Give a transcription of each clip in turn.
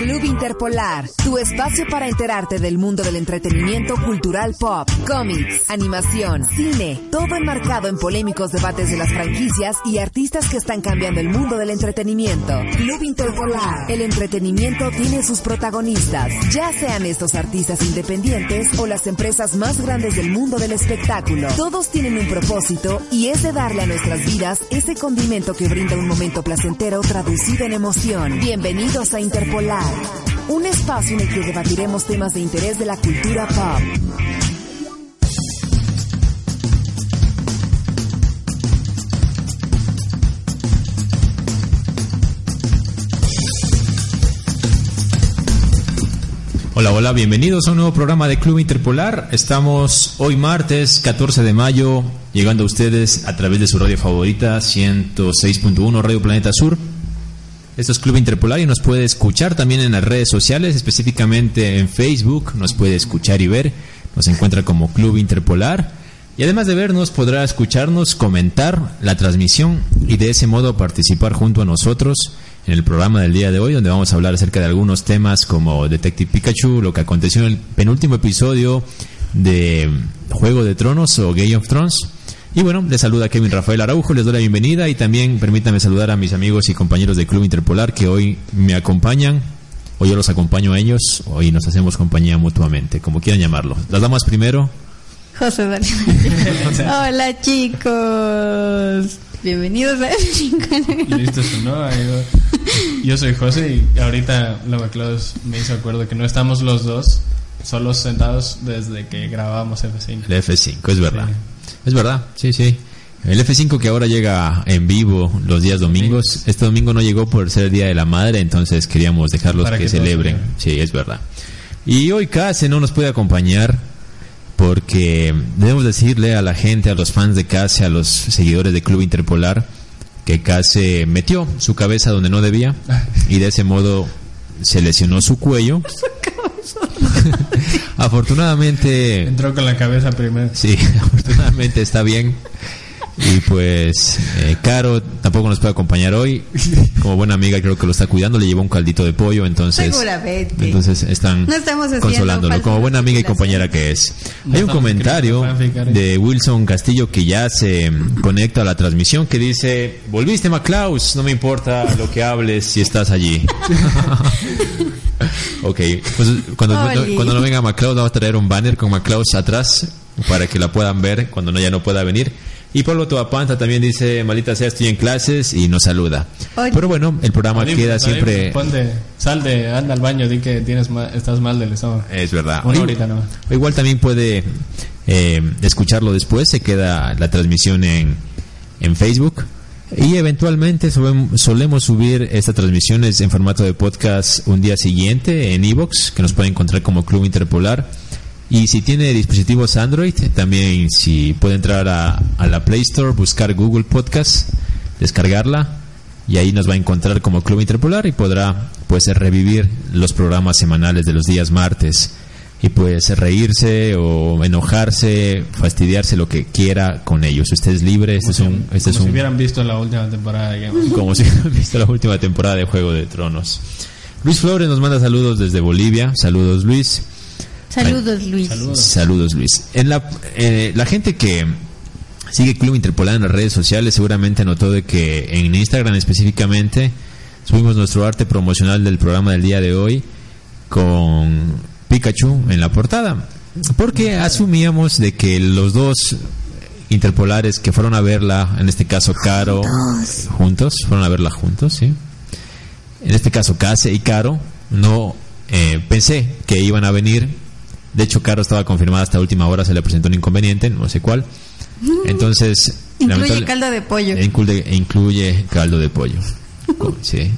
Club Interpolar, tu espacio para enterarte del mundo del entretenimiento cultural pop, cómics, animación, cine, todo enmarcado en polémicos debates de las franquicias y artistas que están cambiando el mundo del entretenimiento. Club Interpolar, el entretenimiento tiene sus protagonistas, ya sean estos artistas independientes o las empresas más grandes del mundo del espectáculo. Todos tienen un propósito y es de darle a nuestras vidas ese condimento que brinda un momento placentero traducido en emoción. Bienvenidos a Interpolar un espacio en el que debatiremos temas de interés de la cultura pop. Hola, hola, bienvenidos a un nuevo programa de Club Interpolar. Estamos hoy martes 14 de mayo, llegando a ustedes a través de su radio favorita 106.1 Radio Planeta Sur esto es Club Interpolar y nos puede escuchar también en las redes sociales, específicamente en Facebook, nos puede escuchar y ver, nos encuentra como Club Interpolar. Y además de vernos, podrá escucharnos, comentar la transmisión y de ese modo participar junto a nosotros en el programa del día de hoy, donde vamos a hablar acerca de algunos temas como Detective Pikachu, lo que aconteció en el penúltimo episodio de Juego de Tronos o Game of Thrones y bueno, les saluda Kevin Rafael Araujo, les doy la bienvenida y también permítanme saludar a mis amigos y compañeros del Club Interpolar que hoy me acompañan, o yo los acompaño a ellos, hoy nos hacemos compañía mutuamente, como quieran llamarlo. Las damas primero. José Daniel. Hola chicos. Bienvenidos a Listo, ¿no? Yo soy José y ahorita la Claus me hizo acuerdo que no estamos los dos solos sentados desde que grabamos F5. El F5, es verdad. Es verdad, sí, sí. El F5 que ahora llega en vivo los días domingos, este domingo no llegó por ser el Día de la Madre, entonces queríamos dejarlos que, celebren. Sí, es verdad. Y hoy Case no nos puede acompañar porque debemos decirle a la gente, a los fans de Case, a los seguidores de Club Interpolar, que Case metió su cabeza donde no debía y de ese modo se lesionó su cuello. afortunadamente. Entró con la cabeza primero. Sí, afortunadamente está bien. Y pues, eh, Caro tampoco nos puede acompañar hoy. Como buena amiga, creo que lo está cuidando. Le llevó un caldito de pollo, entonces. Seguramente. Entonces están consolándolo. Como buena amiga y compañera que es. Hay un comentario de Wilson Castillo que ya se conecta a la transmisión que dice: Volviste, Maclaus. No me importa lo que hables si estás allí. ok, pues cuando, cuando no venga MacLeod vamos a traer un banner con MacLeod atrás para que la puedan ver cuando no, ya no pueda venir. Y Pablo Toapanta también dice, malita sea, estoy en clases y nos saluda. Pero bueno, el programa queda siempre... sal de, anda al baño, di que tienes estás mal del estómago. Es verdad. Igual también puede eh, escucharlo después, se queda la transmisión en, en Facebook. Y eventualmente solemos subir estas transmisiones en formato de podcast un día siguiente en Evox, que nos puede encontrar como Club Interpolar. Y si tiene dispositivos Android, también si puede entrar a, la Play Store, buscar Google Podcast, descargarla y ahí nos va a encontrar como Club Interpolar y podrá pues revivir los programas semanales de los días martes y pues reírse o enojarse, fastidiarse lo que quiera con ellos. Usted es libre, este es un este como si hubieran visto la última temporada, Como si hubieran visto la última temporada de Juego de Tronos. Luis Flores nos manda saludos desde Bolivia. Saludos, Luis. Saludos, Luis. Saludos, Luis. En la, eh, la gente que sigue Club Interpolar en las redes sociales seguramente notó de que en Instagram específicamente subimos nuestro arte promocional del programa del día de hoy con Pikachu en la portada. Porque asumíamos de que los dos interpolares que fueron a verla, en este caso Caro, juntos, fueron a verla juntos, ¿sí? En este caso Case y Caro, no eh, pensé que iban a venir. De hecho, Caro estaba confirmada hasta última hora, se le presentó un inconveniente, no sé cuál. Entonces... Incluye caldo de pollo. Incluye, incluye caldo de pollo. sí.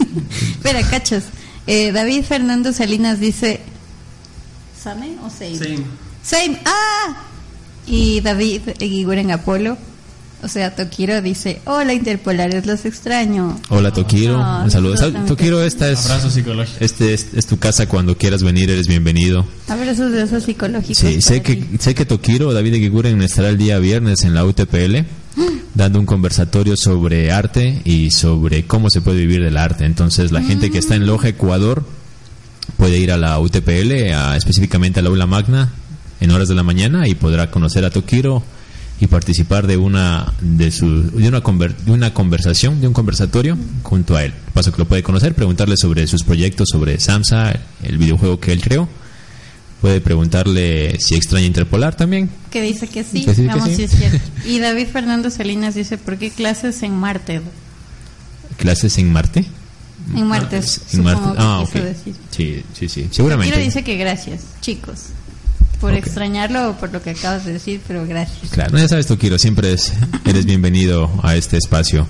Espera, cachas. Eh, David Fernando Salinas dice, ¿Same o Same? Same. Same. ¡Ah! Y David Guiguren Apolo, o sea, Tokiro dice, hola Interpolares, los extraño. Hola Tokiro, un saludo. Tokiro, esta es, este es, tu casa cuando quieras venir, eres bienvenido. Abrazos de esos psicológicos. Sí, sé que, sé que Tokiro, David Guiguren estará el día viernes en la UTPL dando un conversatorio sobre arte y sobre cómo se puede vivir del arte. Entonces, la gente que está en Loja, Ecuador, puede ir a la UTPL, a, específicamente al aula magna, en horas de la mañana y podrá conocer a Tokiro y participar de una de, su, de, una, conver, de una conversación, de un conversatorio junto a él. Paso que lo puede conocer, preguntarle sobre sus proyectos, sobre Samsa, el videojuego que él creó. Puede preguntarle si extraña Interpolar también. Que dice que sí, dice que vamos sí. si es cierto. Y David Fernando Salinas dice, ¿por qué clases en Marte? ¿Clases en Marte? En martes, En supongo que Ah, quiso ok. decir. Sí, sí, sí. Seguramente. Quiero dice que gracias, chicos, por Ok. extrañarlo o por lo que acabas de decir, pero gracias. Claro, ya sabes, Tokiro, siempre es, eres bienvenido a este espacio.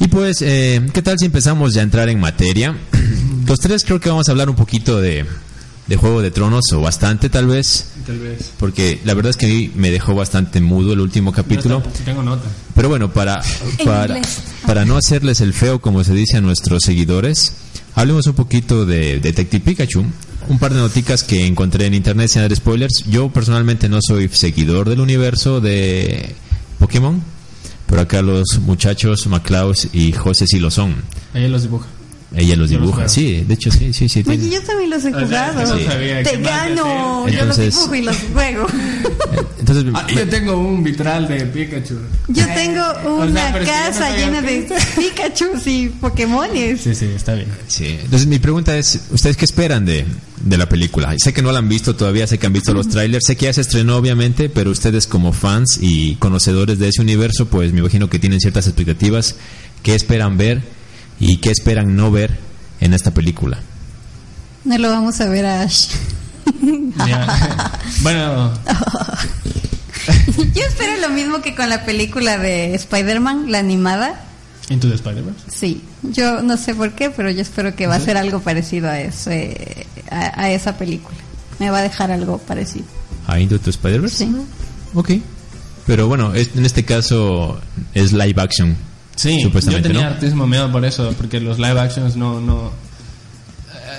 Y pues, eh, ¿qué tal si empezamos ya a entrar en materia? Los tres creo que vamos a hablar un poquito de, de Juego de Tronos, o bastante tal vez, Tal vez. porque la verdad es que a mí me dejó bastante mudo el último capítulo. No está- tengo nota. Pero bueno, para, para, para no hacerles el feo, como se dice a nuestros seguidores, hablemos un poquito de Detective Pikachu. Un par de noticas que encontré en internet sin dar spoilers. Yo personalmente no soy seguidor del universo de Pokémon, pero acá los muchachos Maclaus y José sí lo son. Ella los dibuja. Ella los dibuja, sí, de hecho sí, sí, sí. Oye, tiene- yo también los he O sea, jugado. Sí. sabía Te gano, yo los dibujo y los juego. Entonces, Ah, yo tengo un vitral de Pikachu. Yo tengo O sea, una no casa llena de. Pikachu y Pokémones. Sí, sí, está bien. Sí, entonces mi pregunta es, ¿ustedes qué esperan de, de la película? Sé que no la han visto todavía, sé que han visto los trailers, sé que ya se estrenó obviamente, pero ustedes como fans y conocedores de ese universo, pues me imagino que tienen ciertas expectativas. ¿Qué esperan ver y qué esperan no ver en esta película? No lo vamos a ver a Ash. Bueno, Yo espero lo mismo que con la película de Spider-Man, la animada. Into the Spider-Verse. Sí, yo no sé por qué, pero yo espero que va a ser algo parecido a, ese, a, a esa película. Me va a dejar algo parecido. ¿A Into the Spider-Verse? Sí. Ok. Pero bueno, es- en este caso es live action. Sí, yo tenía ¿no? hartísimo miedo por eso, porque los live actions no, no,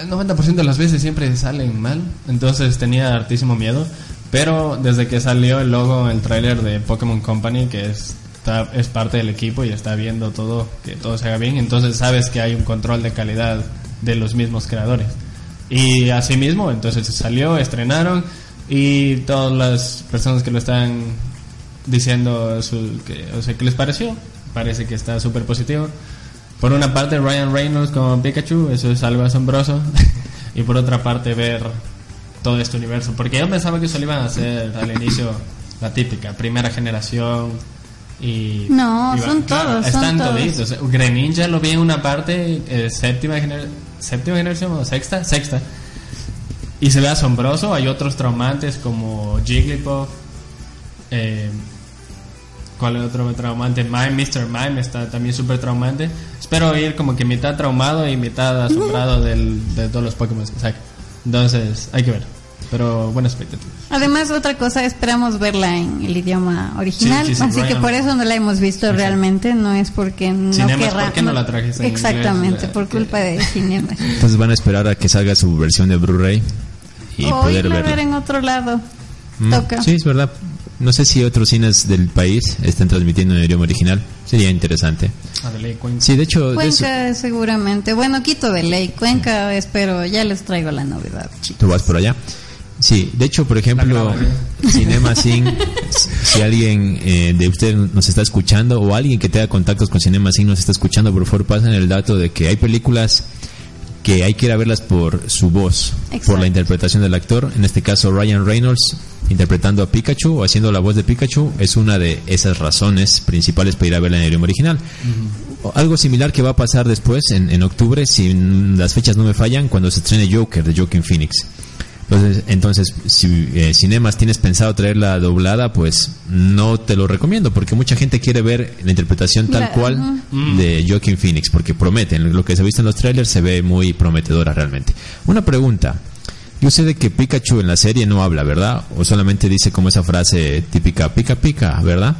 eh, 90% de las veces siempre salen mal, entonces tenía hartísimo miedo, pero desde que salió el logo, el tráiler de Pokémon Company, que es, está- es parte del equipo y está viendo todo, que todo se haga bien, entonces sabes que hay un control de calidad de los mismos creadores. Y asimismo, entonces salió, estrenaron y todas las personas que lo están diciendo su, que, o sea, ¿qué les pareció? Parece que está súper positivo. Por una parte, Ryan Reynolds como Pikachu, eso es algo asombroso. y por otra parte, ver todo este universo. Porque yo pensaba que eso lo iban a hacer al inicio la típica, primera generación. Y, No, y son todos, Están son todos. toditos. Greninja lo vi en una parte, eh, séptima, gener- séptima generación o sexta, sexta. Y se ve asombroso. Hay otros traumantes como Jigglypuff. Eh, ¿Cuál es otro traumante? Mime, Mr. Mime está también súper traumante. Espero ir como que mitad traumado y mitad asombrado del- de todos los Pokémon que saca. Entonces, hay que ver. Pero buena expectativa. Además, otra cosa, esperamos verla en el idioma original, Sí, sí, sí, así que Ryan. por eso no la hemos visto Exacto. realmente, no es porque no Cinemas, querrá- ¿por qué no la trajiste en Exactamente, inglés? por culpa de Cinemas. Entonces van a esperar a que salga su versión de Blu-ray y o poder irla a ver verla. en otro lado. Mm, Toca. Sí, es verdad. No sé si otros cines del país están transmitiendo en idioma original. Sería interesante. Adelaide Queen. Sí, de hecho, de eso- Cuenca seguramente. Bueno, Quito de ley. Cuenca espero, ya les traigo la novedad, chicos. tú vas por allá. Sí, de hecho, por ejemplo, Cinema Sin, si- alguien eh, de ustedes nos está escuchando o alguien que tenga contactos con Cinema Sin nos está escuchando, por favor pasen el dato de que hay películas que hay que ir a verlas por su voz, por Exacto. la interpretación del actor. En este caso, Ryan Reynolds interpretando a Pikachu o haciendo la voz de Pikachu es una de esas razones principales para ir a verla en el idioma original. Algo similar que va a pasar después, en, en octubre, si mm, las fechas no me fallan, cuando se estrene Joker de Joaquin Phoenix. Entonces, entonces si eh, Cinemas tienes pensado traerla doblada, pues no te lo recomiendo, porque mucha gente quiere ver la interpretación tal La- cual ujú. de Joaquin Phoenix, porque prometen, lo que se ha visto en los trailers se ve muy prometedora realmente. Una pregunta, yo sé de que Pikachu en la serie no habla, ¿verdad? O solamente dice como esa frase típica, pica pica, ¿verdad?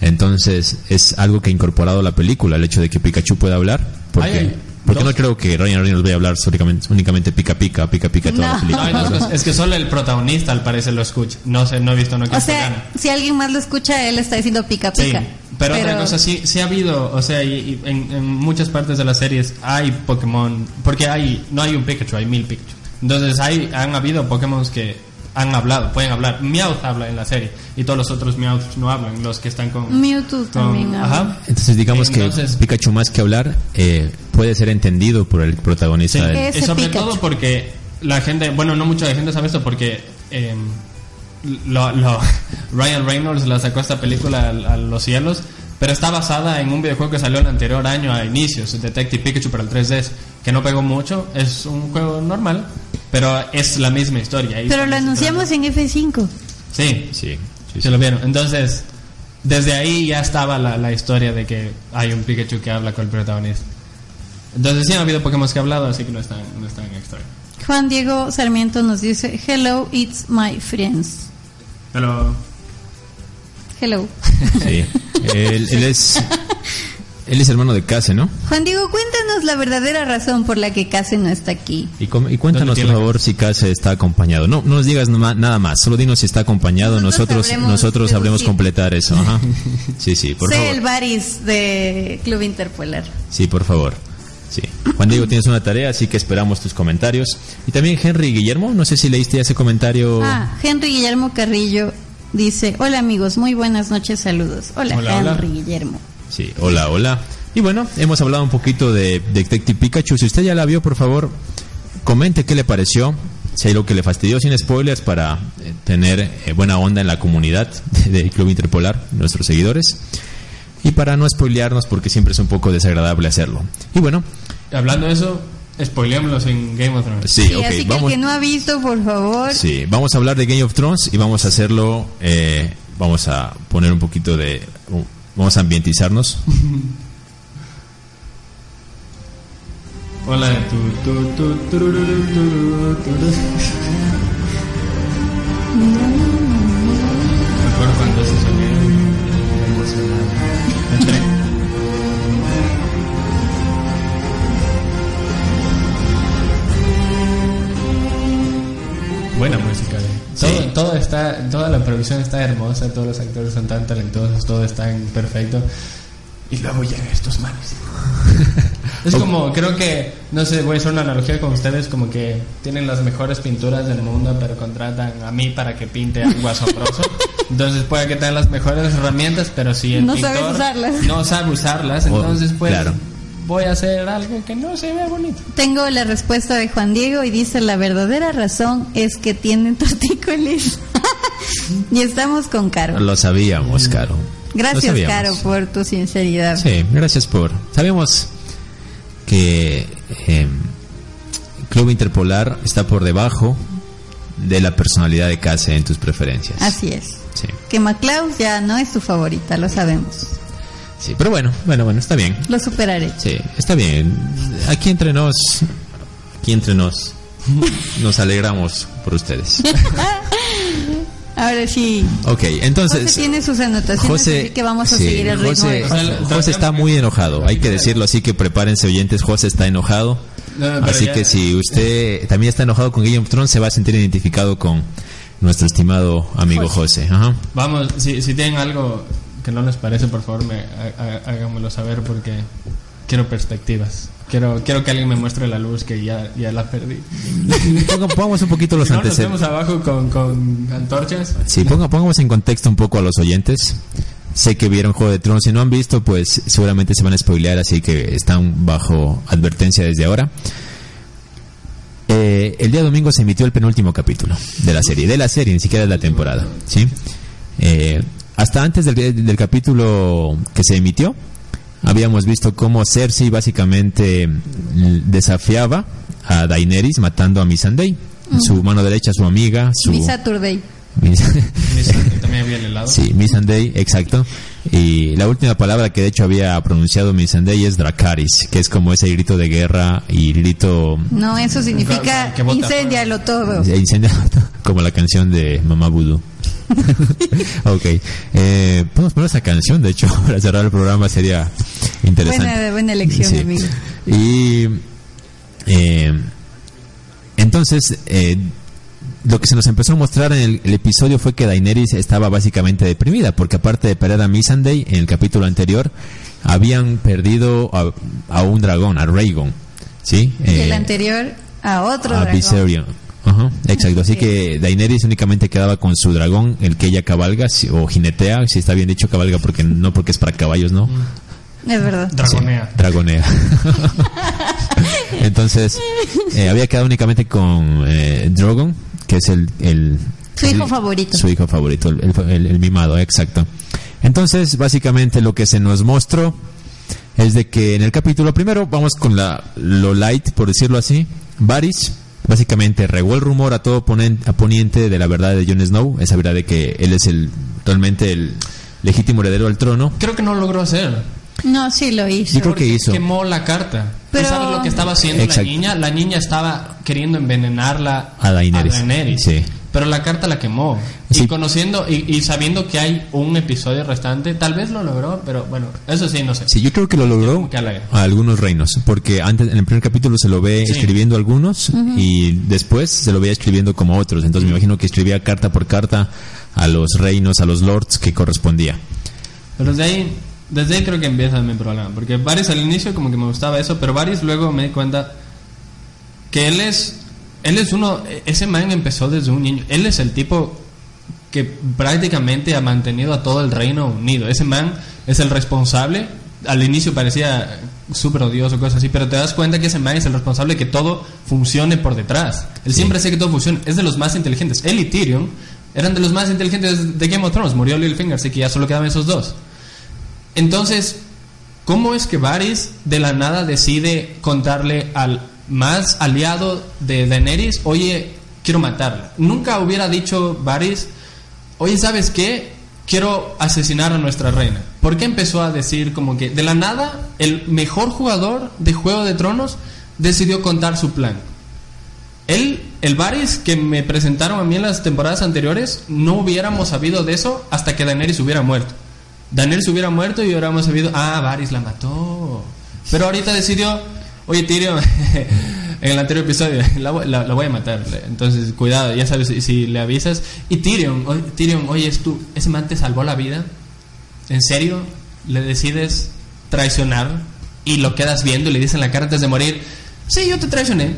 Entonces, es algo que ha incorporado la película, el hecho de que Pikachu pueda hablar, porque, Ay, porque no creo que Ryan Reynolds vaya a hablar únicamente, únicamente pica pica, pica pica toda la No. película. No, no, es, que, es que solo el protagonista al parecer lo escucha. No sé, no he visto no O sea, si alguien más lo escucha, él está diciendo pica Sí, pica. pero, otra cosa, sí, sí ha habido, o sea, y, y en, en muchas partes de las series hay Pokémon, porque hay, no hay un Pikachu, hay mil Pikachu. Entonces hay, han habido Pokémon que han hablado, pueden hablar. Meowth habla en la serie y todos los otros Meowth no hablan, los que están con... Mewtwo con- también habla. Ajá. Entonces digamos Entonces- que Pikachu más que hablar eh, puede ser entendido por el protagonista Sí, del- Ese y sobre Pikachu. todo porque la gente, bueno, no mucha gente sabe esto porque eh, lo, lo- Ryan Reynolds la sacó esta película a, a los cielos, pero está basada en un videojuego que salió el anterior año a inicios, Detective Pikachu para el 3DS, que no pegó mucho, es un juego normal, pero es la misma historia. Ahí Pero lo anunciamos en F5. Sí, Sí, sí, se lo vieron. Entonces, desde ahí ya estaba la, la historia de que hay un Pikachu que habla con el protagonista. Entonces sí han habido Pokémon que ha hablado, así que no están, no están extra. Juan Diego Sarmiento nos dice, hello, it's my friends. Pero Hello. sí. Él, él es él es hermano de Case, ¿no? Juan Diego, cuéntanos la verdadera razón por la que Case no está aquí. Y, com- y cuéntanos, ¿Dónde por favor, si Case está acompañado. No, no nos digas nada más, solo dinos si está acompañado. Nosotros Nosotros sabremos nosotros sabremos deducir. completar eso. Ajá. Sí, sí, por sé favor. el Baris de Club Interpolar. Sí, por favor. Sí. Juan Diego, tienes una tarea, así que esperamos tus comentarios. Y también Henry Guillermo, no sé si leíste ese comentario. Ah, Henry Guillermo Carrillo dice, hola amigos, muy buenas noches, saludos. Hola, Hola, hola. Henry Guillermo. Sí, hola, hola. Y bueno, hemos hablado un poquito de Detective Pikachu. Si usted ya la vio, por favor, comente qué le pareció. Si hay lo que le fastidió sin spoilers para eh, tener eh, buena onda en la comunidad del Club Interpolar, nuestros seguidores. Y para no spoilearnos, porque siempre es un poco desagradable hacerlo. Y bueno, hablando de eso, spoileémoslos en Game of Thrones. sí, Sí, ok, así que vamos. el que no ha visto, por favor, Sí, vamos a hablar de Game of Thrones y vamos a hacerlo. eh, vamos a poner un poquito de. uh, vamos a ambientizarnos. Hola. Me acuerdo cuando ese sonido me Todo, está, toda la producción está hermosa, todos los actores son tan talentosos, todo está en perfecto. Y luego llegan estos manes. Es como, creo que, no sé, voy a hacer una analogía con ustedes, como que tienen las mejores pinturas del mundo, pero contratan a mí para que pinte algo asombroso. Entonces puede que tengan las mejores herramientas, pero si el No pintor sabes usarlas. no sabe usarlas, entonces pues claro. Voy a hacer algo que no se vea bonito. tengo la respuesta de Juan Diego y dice, la verdadera razón es que tienen tortícolis. y estamos con Caro. Lo sabíamos, Caro. Lo Gracias, sabíamos. Caro, por tu sinceridad. Sí, gracias por. Sabemos que eh, Club Interpolar está por debajo de la personalidad de Case en tus preferencias. Así es. Sí, Que MacLeod ya no es tu favorita, lo sabemos. Sí, pero bueno, bueno, bueno, está bien. Lo superaré. Sí, está bien. Aquí entre nos, aquí entre nos, nos alegramos por ustedes. Ahora sí. Ok, entonces. José tiene sus anotaciones, así que vamos a sí, seguir el ritmo José, de José. José está muy enojado, hay que decirlo así que prepárense oyentes, José está enojado. No, así ya- que si usted también está enojado con Game of Thrones, se va a sentir identificado con nuestro estimado amigo José. Ajá. Vamos, si, si tienen algo que no les parece, por favor, me, há- há- háganmelo saber porque quiero perspectivas. Quiero, quiero que alguien me muestre la luz que ya, ya la perdí. Ponga- Pongamos un poquito los Si no, nos antecedentes. abajo con, con antorchas. Sí, ponga- pongamos en contexto un poco a los oyentes. Sé que vieron Juego de Tronos. Si no han visto, pues seguramente se van a spoilear, así que están bajo advertencia desde ahora. Eh, el día domingo se emitió el penúltimo capítulo de la serie, de la serie, ni siquiera de la temporada. ¿sí? Eh, hasta antes del, del capítulo que se emitió, habíamos visto cómo Cersei básicamente desafiaba a Daenerys matando a Missandei, su mano derecha, su amiga, su... Saturday. Miss- Mis- También había el helado. Sí, Missandei, exacto. Y la última palabra que de hecho había pronunciado Missandei es Dracaris, que es como ese grito de guerra y grito No, eso significa incendialo todo. de incendio, como la canción de Mamá Voodoo. ok, eh, podemos poner esa canción, de hecho, para cerrar el programa sería interesante. Buena, buena elección, Sí. amigo. Y eh, entonces, eh, lo que se nos empezó a mostrar en el, el episodio fue que Daenerys estaba básicamente deprimida, porque aparte de perder a Missandei en el capítulo anterior, habían perdido a, a un dragón, a Rhaegon. ¿Sí? Y el Eh, anterior, a otro a dragón. Viserion. Ajá, exacto. Así que Daenerys únicamente quedaba con su dragón, el que ella cabalga si- o jinetea, si está bien dicho cabalga, porque no porque es para caballos, ¿no? Es verdad. Dragonea. Sí, dragonea. Entonces, eh, había quedado únicamente con eh, Drogon, que es el, el- Su hijo el- favorito. Su hijo favorito, el, el- el mimado, exacto. Entonces, básicamente lo que se nos mostró es de que en el capítulo primero, vamos con la, lo light, por decirlo así, Varys básicamente regó el rumor a todo ponen- a poniente de la verdad de Jon Snow, esa verdad de que él es el realmente el legítimo heredero al trono. Creo que no lo logró hacer. No, sí lo hizo. Yo creo que hizo. Quemó la carta. Pero- ¿Tú sabes lo que estaba haciendo Exacto. la niña? La niña estaba queriendo envenenarla A Daenerys. Daenerys. Sí. Pero la carta la quemó. Sí. Y conociendo y, y sabiendo que hay un episodio restante, tal vez lo logró, pero bueno, eso sí, no sé. Sí, yo creo que lo logró a algunos reinos, porque antes en el primer capítulo se lo ve Sí. escribiendo algunos y después se lo veía escribiendo como otros. Entonces me imagino que escribía carta por carta a los reinos, a los lords que correspondía. Pero desde ahí, desde ahí creo que empieza mi problema. Porque Varys al inicio como que me gustaba eso, pero Varys luego me di cuenta que él es, él es uno, ese man empezó desde un niño. Él es el tipo que prácticamente ha mantenido a todo el reino unido. Ese man es el responsable. Al inicio parecía súper odioso, cosas así, pero te das cuenta que ese man es el responsable de que todo funcione por detrás. Él Sí. siempre hace que todo funcione. Es de los más inteligentes. Él y Tyrion eran de los más inteligentes de Game of Thrones. Murió Littlefinger, así que ya solo quedaban esos dos. Entonces, ¿cómo es que Varys de la nada decide contarle al más aliado de Daenerys, oye, quiero matarla? Nunca hubiera dicho Varys, oye, ¿sabes qué? Quiero asesinar a nuestra reina. ¿Por qué empezó a decir como que de la nada el mejor jugador de Juego de Tronos decidió contar su plan? Él, el Varys que me presentaron a mí en las temporadas anteriores, no hubiéramos sabido de eso hasta que Daenerys hubiera muerto. Daenerys hubiera muerto y hubiéramos sabido, ah, Varys la mató. Pero ahorita decidió, oye, Tyrion, en el anterior episodio, la, voy- a matar. Entonces, cuidado, ya sabes, si, le avisas. Y Tyrion, oye, Tyrion, oye, es tú, ese man te salvó la vida. ¿En serio? ¿Le decides traicionar? Y lo quedas viendo le dicen la cara antes de morir, sí, yo te traicioné.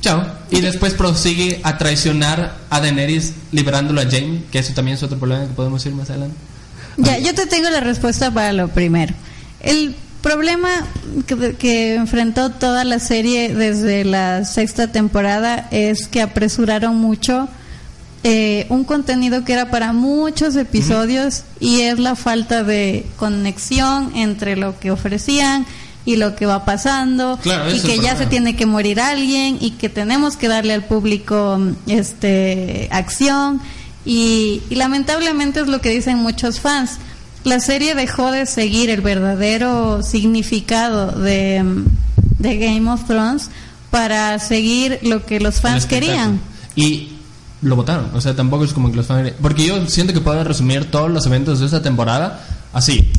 Chao. Y después prosigue a traicionar a Daenerys liberándolo a Jaime, que eso también es otro problema que podemos ir más adelante. Ya, yo te tengo la respuesta para lo primero. El problema que, que enfrentó toda la serie desde la sexta temporada es que apresuraron mucho eh, un contenido que era para muchos episodios y es la falta de conexión entre lo que ofrecían y lo que va pasando Claro, y que ya se tiene que morir alguien y que tenemos que darle al público este acción y, y lamentablemente es lo que dicen muchos fans la serie dejó de seguir el verdadero significado de, de Game of Thrones para seguir lo que los fans querían Y lo votaron. O sea, tampoco es como que los fans. Porque yo siento que puedo resumir todos los eventos de esta temporada así.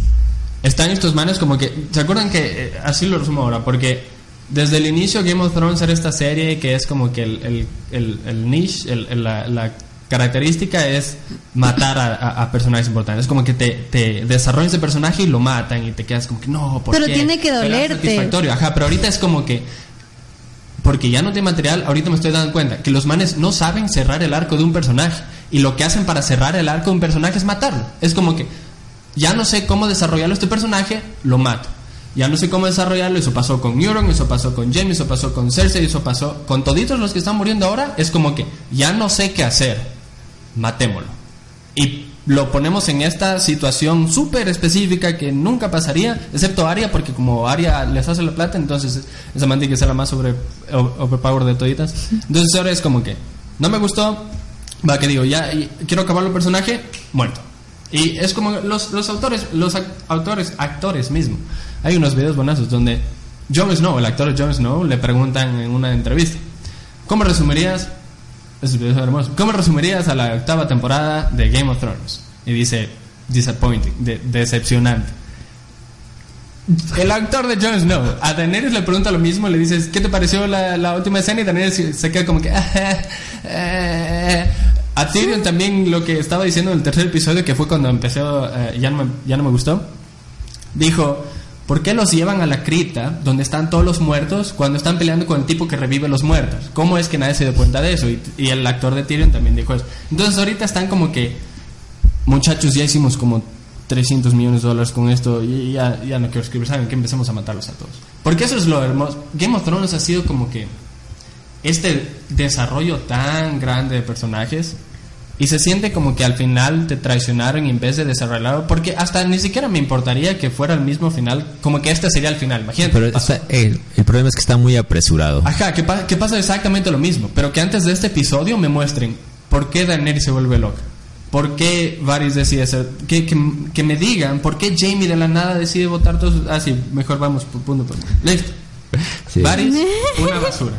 Están estos manes como que. ¿Se acuerdan que.? eh, así lo resumo ahora. Porque desde el inicio Game of Thrones era esta serie que es como que el, el, el, el niche, la, la característica es matar a, a- a personajes importantes. Es como que te, te desarrollas de personaje y lo matan y te quedas como que no, ¿por Pero qué? tiene que dolerte. satisfactorio. Ajá, pero ahorita es como que porque ya no tiene material, ahorita me estoy dando cuenta que los manes no saben cerrar el arco de un personaje. Y lo que hacen para cerrar el arco de un personaje es matarlo. Es como que ya no sé cómo desarrollarlo este personaje, lo mato. Ya no sé cómo desarrollarlo, eso pasó con Euron, eso pasó con Jaime, eso pasó con Cersei, eso pasó con toditos los que están muriendo ahora. Es como que ya no sé qué hacer, matémoslo. Y lo ponemos en esta situación súper específica que nunca pasaría, excepto Aria, porque como Aria les hace la plata, entonces esa man tiene que ser la más sobre, overpower de toditas. Entonces ahora es como que, no me gustó, va que digo, ya quiero acabar el personaje, muerto. Y es como los, los autores, los autores, actores mismo. Hay unos videos bonazos donde Jon Snow, el actor Jon Snow, le preguntan en una entrevista, ¿cómo resumirías son hermosos. ¿Cómo resumirías a la octava temporada de Game of Thrones? Y dice, disappointing, de- decepcionante. El actor de Jon Snow, a Daenerys le pregunta lo mismo, le dices, ¿qué te pareció la, la última escena? Y Daenerys se- queda como que... eh. a Tyrion también lo que estaba diciendo en el tercer episodio, que fue cuando empezó, eh, ya, no me, ya no me gustó, dijo, ¿Por qué los llevan a la cripta donde están todos los muertos cuando están peleando con el tipo que revive los muertos? ¿Cómo es que nadie se dio cuenta de eso? Y, el actor de Tyrion también dijo eso. Entonces ahorita están como que, muchachos, ya hicimos como 300 millones de dólares con esto y ya, ya no quiero escribir, ¿saben? Que empecemos a matarlos a todos. Porque eso es lo hermoso. Game of Thrones ha sido como que este desarrollo tan grande de personajes y se siente como que al final te traicionaron y en vez de desarrollarlo, porque hasta ni siquiera me importaría que fuera el mismo final, como que este sería el final, imagínate. Pero está- el, el problema es que está muy apresurado. Ajá, que, pa- que pasa exactamente lo mismo, pero que antes de este episodio me muestren por qué Daenerys se vuelve loca. ¿Por qué Varys decide ser? Que, que, que me digan por qué Jamie de la nada decide votar todos. Ah, sí, mejor vamos por punto por Listo. Sí. Varys, una basura.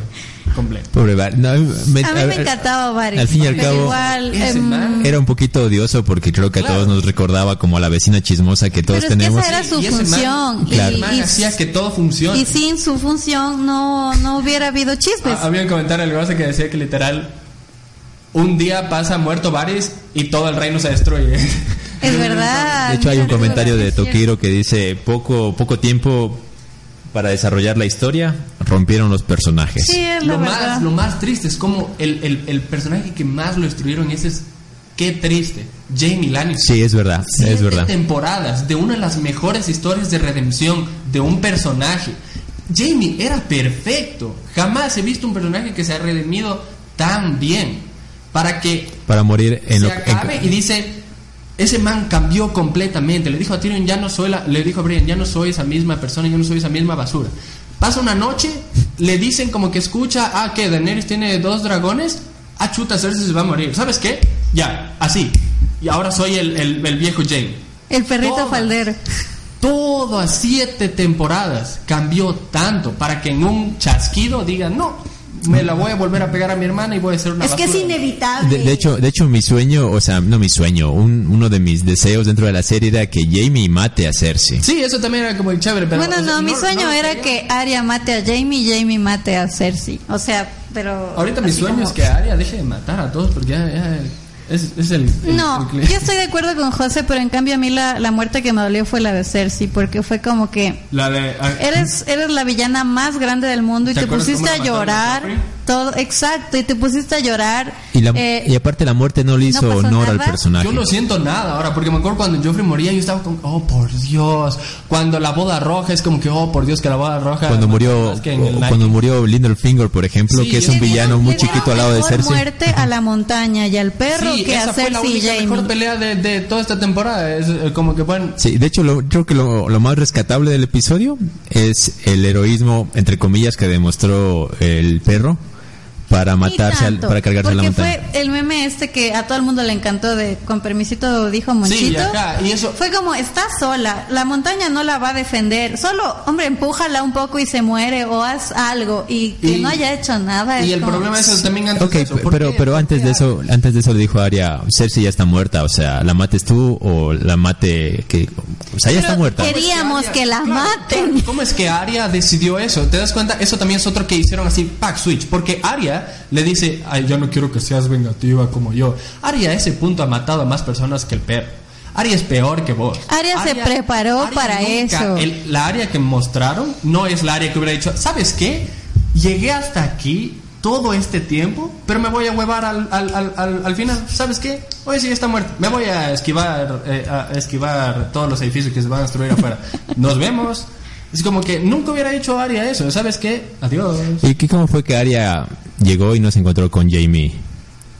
Completa. Pobre Bar- no, me- A mí me encantaba Varys. Al fin y al cabo, igual, em, era un poquito odioso porque creo que a todos nos recordaba como a la vecina chismosa que todos Pero es que tenemos. esa era su Y man- función. y hacía que todo funcione. y sin su función no, no hubiera habido chismes. Ah, había un comentario algo así que decía que literal un día pasa muerto Varys y todo el reino se destruye. es verdad. De hecho, hay un comentario de. Tokiro que dice poco poco tiempo para desarrollar la historia rompieron los personajes. Sí, es la lo verdad. más, lo más triste es como el, el, el personaje que más lo destruyeron ese es qué triste, Jamie Lannister. Sí, es verdad, Siete es verdad. temporadas de una de las mejores historias de redención de un personaje. Jamie era perfecto. Jamás he visto un personaje que se ha redimido tan bien. Para que Para morir en se lo acabe en- y dice ese man cambió completamente le dijo a Tyrion ya no soy la, le dijo a Brian ya no soy esa misma persona ya no soy esa misma basura pasa una noche le dicen como que escucha ah que Daenerys tiene dos dragones ah chuta Cersei se va a morir ¿sabes qué? ya así y ahora soy el, el- el viejo Jaime El perrito Toma. faldero. todas siete temporadas cambió tanto para que en un chasquido digan no me la voy a volver a pegar a mi hermana y voy a ser una Es que es basura". inevitable. De, de hecho, de hecho, mi sueño, o sea, no mi sueño, un- uno de mis deseos dentro de la serie era que Jamie mate a Cersei. Sí, eso también era como chévere, pero... bueno, o sea, no, mi sueño no era que Arya mate a Jamie y Jamie mate a Cersei. O sea, pero. Ahorita mi sueño como- es que Arya deje de matar a todos porque ya, ya es, es el, el- No, el- yo estoy de acuerdo con José, pero en cambio a mí la, la muerte que me dolió fue la de Cersei, porque fue como que La de... ah, eres eres la villana más grande del mundo y ¿Te pusiste a llorar? Todo exacto y te pusiste a llorar Y, la- eh, y aparte la muerte no le ¿no hizo pasó honor al nada? personaje. Yo no siento nada ahora, porque me acuerdo cuando Joffrey moría, yo estaba como, oh por Dios. Cuando la boda roja es como que, oh por Dios, que la boda roja. Cuando murió, más que en el o Night. cuando murió Littlefinger, por ejemplo, Sí, que es un villano muy chiquito al lado de mejor Cersei. muerte a la montaña y al perro Sí, que esa a fue la Cersei y única mejor Jamie. pelea de, de toda esta temporada. Es eh, como que, bueno, Sí, de hecho, lo- creo que lo, lo más rescatable del episodio es el heroísmo, entre comillas, que demostró el perro para matarse, al- para cargarse a la porque montaña. fue el meme este que a todo el mundo le encantó de con permisito dijo Monchito. Sí, y acá, y eso- Fue como, está sola, la montaña no la va a defender, solo, hombre, empújala un poco y se muere o haz algo y que Y- no haya hecho nada. y el como- problema es también antes de eso. ¿por pero, qué? pero ¿Por antes de eso, antes de eso le dijo a Arya, Cersei ya está muerta, o sea, la mates tú o la mate que, o sea, ya Pero está muerta. quería- Queríamos que la claro, maten. claro, ¿Cómo es que Arya decidió eso? ¿Te das cuenta? Eso también es otro que hicieron así, pack switch. Porque Le dice, ay, yo no quiero que seas vengativa como yo. Arya a ese punto ha matado a más personas que el perro. Arya es peor que vos. Arya se preparó para eso. el- la Arya que mostraron no es la Arya que hubiera dicho, ¿sabes qué? Llegué hasta aquí todo este tiempo, pero me voy a huevar al, al, al, al, al final. ¿Sabes qué? Hoy sí está muerto. Me voy a esquivar, eh, a esquivar todos los edificios que se van a destruir afuera. Nos vemos. Es como que nunca hubiera hecho Arya eso. ¿Sabes qué? Adiós. ¿Y qué, cómo fue que Arya llegó y no se encontró con Jamie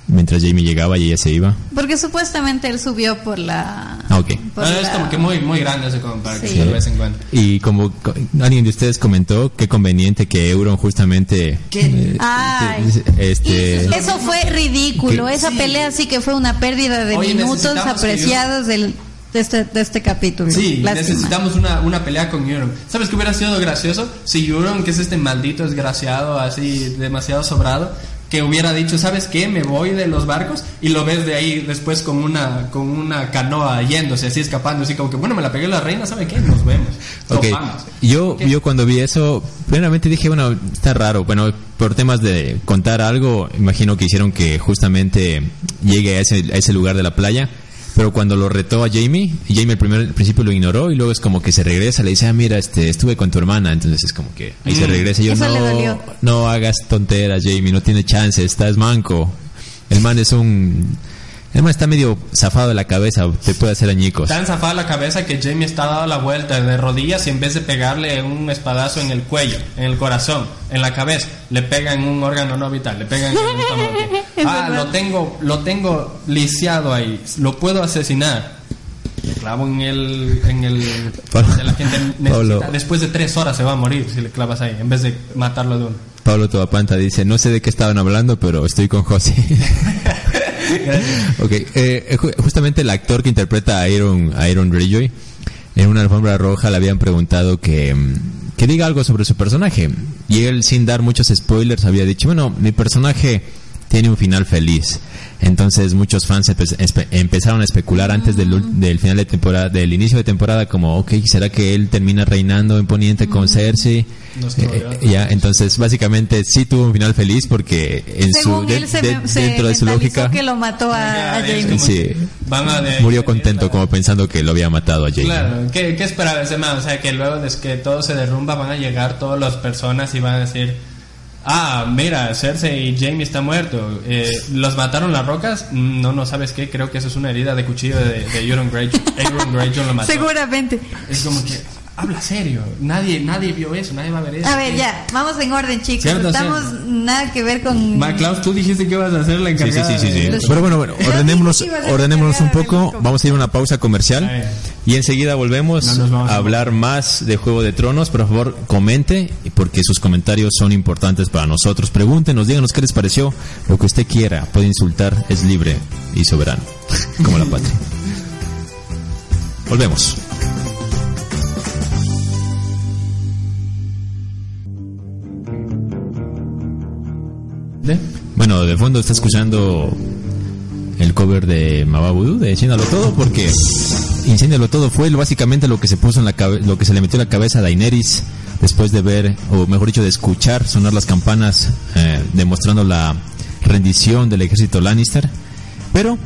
mientras Jamie llegaba y ella se iba? Porque supuestamente él subió por la... Ah, ok. por Ah, es la- como que muy, muy grande ese como para que Sí. se lo ves en cuenta. Y como co- alguien de ustedes comentó, qué conveniente que Euron justamente... ¿Qué? eh, Ay. este... Eso fue ridículo. Que- Esa Sí. pelea sí que fue una pérdida de Oye, minutos apreciados del, de, este, de este capítulo. Sí, Lástima. necesitamos una, una pelea con Euron. ¿Sabes qué hubiera sido gracioso? Si Euron, que es este maldito desgraciado, así demasiado sobrado, que hubiera dicho, ¿sabes qué? Me voy de los barcos y lo ves de ahí después con una, con una canoa yéndose, así escapando, así como que, bueno, me la pegué la reina, ¿sabe qué? Nos vemos. Ok, Topamos. yo, ¿Qué? yo cuando vi eso, primeramente dije, bueno, está raro. Bueno, por temas de contar algo, imagino que hicieron que justamente llegue a ese, a ese lugar de la playa. Pero cuando lo retó a Jamie, y Jamie al, primer, al principio lo ignoró y luego es como que se regresa, le dice, ah, mira, este, estuve con tu hermana, entonces es como que ahí se regresa y yo, Eso no, no hagas tonteras, Jamie, no tiene chance, estás manco. El man es un... Man está medio zafado de la cabeza, te puede hacer añicos. Tan zafada la cabeza que Jamie está dado la vuelta de rodillas y en vez de pegarle un espadazo en el cuello, en el corazón, en la cabeza, le pega en un órgano no vital, le pega en el estómago. Es Ah, lo tengo, lo tengo lisiado ahí, lo puedo asesinar. Le clavo en el, en el, Pablo- la gente necesita. Pablo. Después de tres horas se va a morir si le clavas ahí, en vez de matarlo de uno. Pablo Tobapanta dice, no sé de qué estaban hablando, pero estoy con José. ok, eh, ju- justamente el actor que interpreta a Iron, a Iron Greyjoy, en una alfombra roja le habían preguntado que, mm, que diga algo sobre su personaje. Y él, sin dar muchos spoilers, había dicho, bueno, mi personaje tiene un final feliz. Entonces muchos fans empezaron a especular antes del, ul- del final de temporada, del inicio de temporada, como, ok, ¿será que él termina reinando en Poniente con Cersei? Nos quedó Eh, ya. entonces básicamente sí tuvo un final feliz porque en Según su de- se, de- se dentro de su lógica que lo mató a, a como Sí. que van a de- murió contento como pensando que lo había matado a Jamie. Claro, ¿qué, qué esperaba ese man? O sea, que luego de que todo se derrumba van a llegar todas las personas y van a decir, ah, mira, Cersei y Jamie está muerto. Eh, ¿Los mataron las rocas? No, no, ¿sabes qué? Creo que eso es una herida de cuchillo de, de Euron Greyjoy. Euron Greyjoy lo mató. Seguramente. Es como que, habla serio. Nadie, nadie vio eso, nadie va a ver eso. A ver, ya, vamos en orden, chicos. Cierto, Estamos cierto. nada que ver con. Ma, Klaus, tú dijiste que ibas a hacer la Sí, sí, encargada. sí, sí, sí. de- Pero bueno, bueno, ordenémonos, Sí, sí, sí, ordenémonos un sí, sí, poco. sí. Vamos a ir a una pausa comercial Ay. Y enseguida volvemos No a hablar más de Juego de Tronos. Por favor, comente porque sus comentarios son importantes para nosotros. Pregúntenos, díganos qué les pareció. Lo que usted quiera, puede insultar, es libre y soberano, como la patria. Volvemos. Bueno, de fondo está escuchando el cover de Mababudu de Enciéndalo Todo porque Enciéndalo Todo fue básicamente lo que se puso en la cabe- lo que se le metió en la cabeza a Daenerys después de ver o mejor dicho de escuchar sonar las campanas eh, demostrando la rendición del ejército Lannister. Pero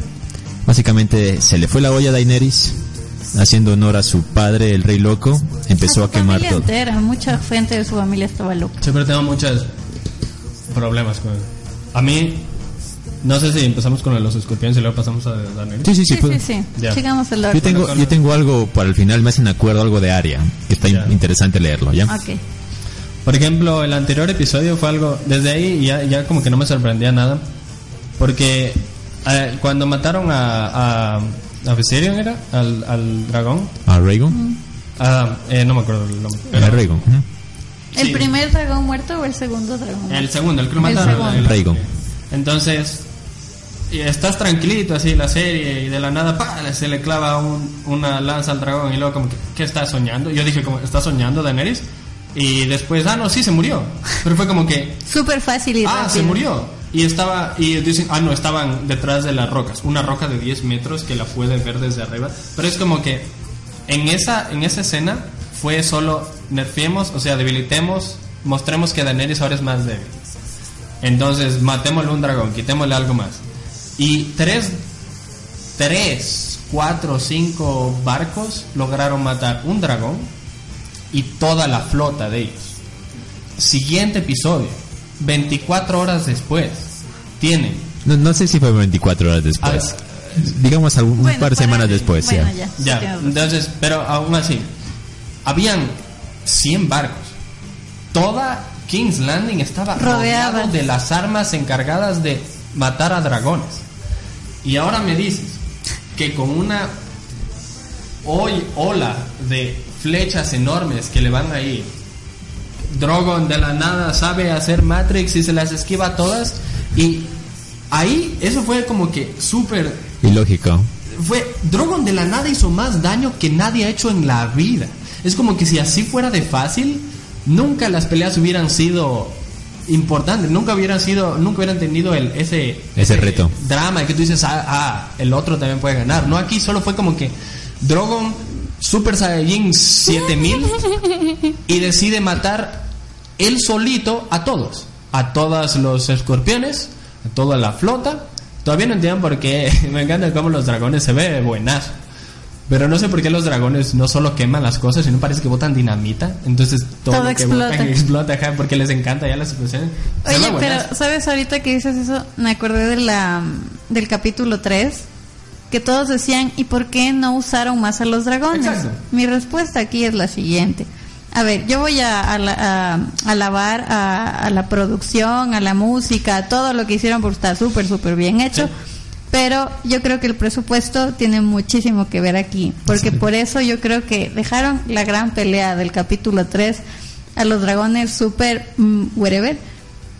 básicamente se le fue la olla a Daenerys haciendo honor a su padre, el rey loco, empezó a, su quemar familia todo. entera, mucha gente de su familia estaba loca. Siempre tengo muchos problemas con A mí, no sé si empezamos con los escorpiones y luego pasamos a Daniel. Sí, sí, sí. Sí, puede- sí, sí. Ya. Sigamos el Yo tengo, yo tengo algo para el final, me hacen acuerdo algo de Aria, que está Ya. interesante leerlo, ¿ya? Ok. Por ejemplo, el anterior episodio fue algo. Desde ahí ya, ya como que no me sorprendía nada. Porque eh, cuando mataron a. a, a Viserion era? Al, al dragón. A Rhaegon. Ah, eh, no me acuerdo el nombre. A pero-. ¿El Sí. primer dragón muerto o el segundo dragón? El segundo, el que lo El mataron. segundo. el- Rhaegon. Entonces, y estás tranquilito así la serie y de la nada ¡pa! se le clava un- una lanza al dragón y luego como que, ¿qué está soñando? Yo dije como, ¿está soñando Daenerys? Y después, ah, no, sí, se murió. Pero fue como que, Súper fácil y ah, rápido. se murió. Y estaba, y dicen, ah, no, estaban detrás de las rocas. Una roca de 10 metros que la puede ver desde arriba. Pero es como que en esa, en esa escena fue solo nerfiemos, o sea, debilitemos, mostremos que Daenerys ahora es más débil. Entonces, matémosle un dragón, quitémosle algo más. Y tres, tres, cuatro, cinco barcos lograron matar un dragón y toda la flota de ellos. Siguiente episodio, 24 horas después, tienen No, no sé si fue 24 horas después. Digamos algún- un Bueno, par de semanas después, bueno, ya. ya. Ya, entonces, pero aún así, habían 100 barcos. Toda King's Landing estaba Rodeada. rodeado de las armas encargadas de matar a dragones. Y ahora me dices que con una hoy ola de flechas enormes que le van a ir, Drogon de la nada sabe hacer Matrix y se las esquiva todas. Y ahí, eso fue como que súper Ilógico. fue Drogon de la nada hizo más daño que nadie ha hecho en la vida. Es como que si así fuera de fácil, nunca las peleas hubieran sido importantes, nunca hubieran sido, nunca hubieran tenido el ese Ese reto. drama que tú dices, ah, ah, el otro también puede ganar. No, aquí solo fue como que Drogon Super Saiyajin 7000 y decide matar él solito a todos, a todos los escorpiones, a toda la flota Todavía no entiendo por qué. Me encanta cómo los dragones se ve buenas. Pero no sé por qué los dragones no solo queman las cosas, sino parece que botan dinamita. Entonces todo, Todo lo que explota. botan explota, ajá, porque les encanta ya las explosiones. Oye, pero. ¿sabes ahorita que dices eso? Me acordé de la, del capítulo 3, que todos decían, ¿y por qué no usaron más a los dragones? Exacto. Mi respuesta aquí es la siguiente. A ver, yo voy a, a la- a- alabar a, a la producción, a la música, a todo lo que hicieron porque está súper, súper bien hecho. Sí. Pero yo creo que el presupuesto tiene muchísimo que ver aquí, porque por eso yo creo que dejaron la gran pelea del capítulo 3 a los dragones super mm, whatever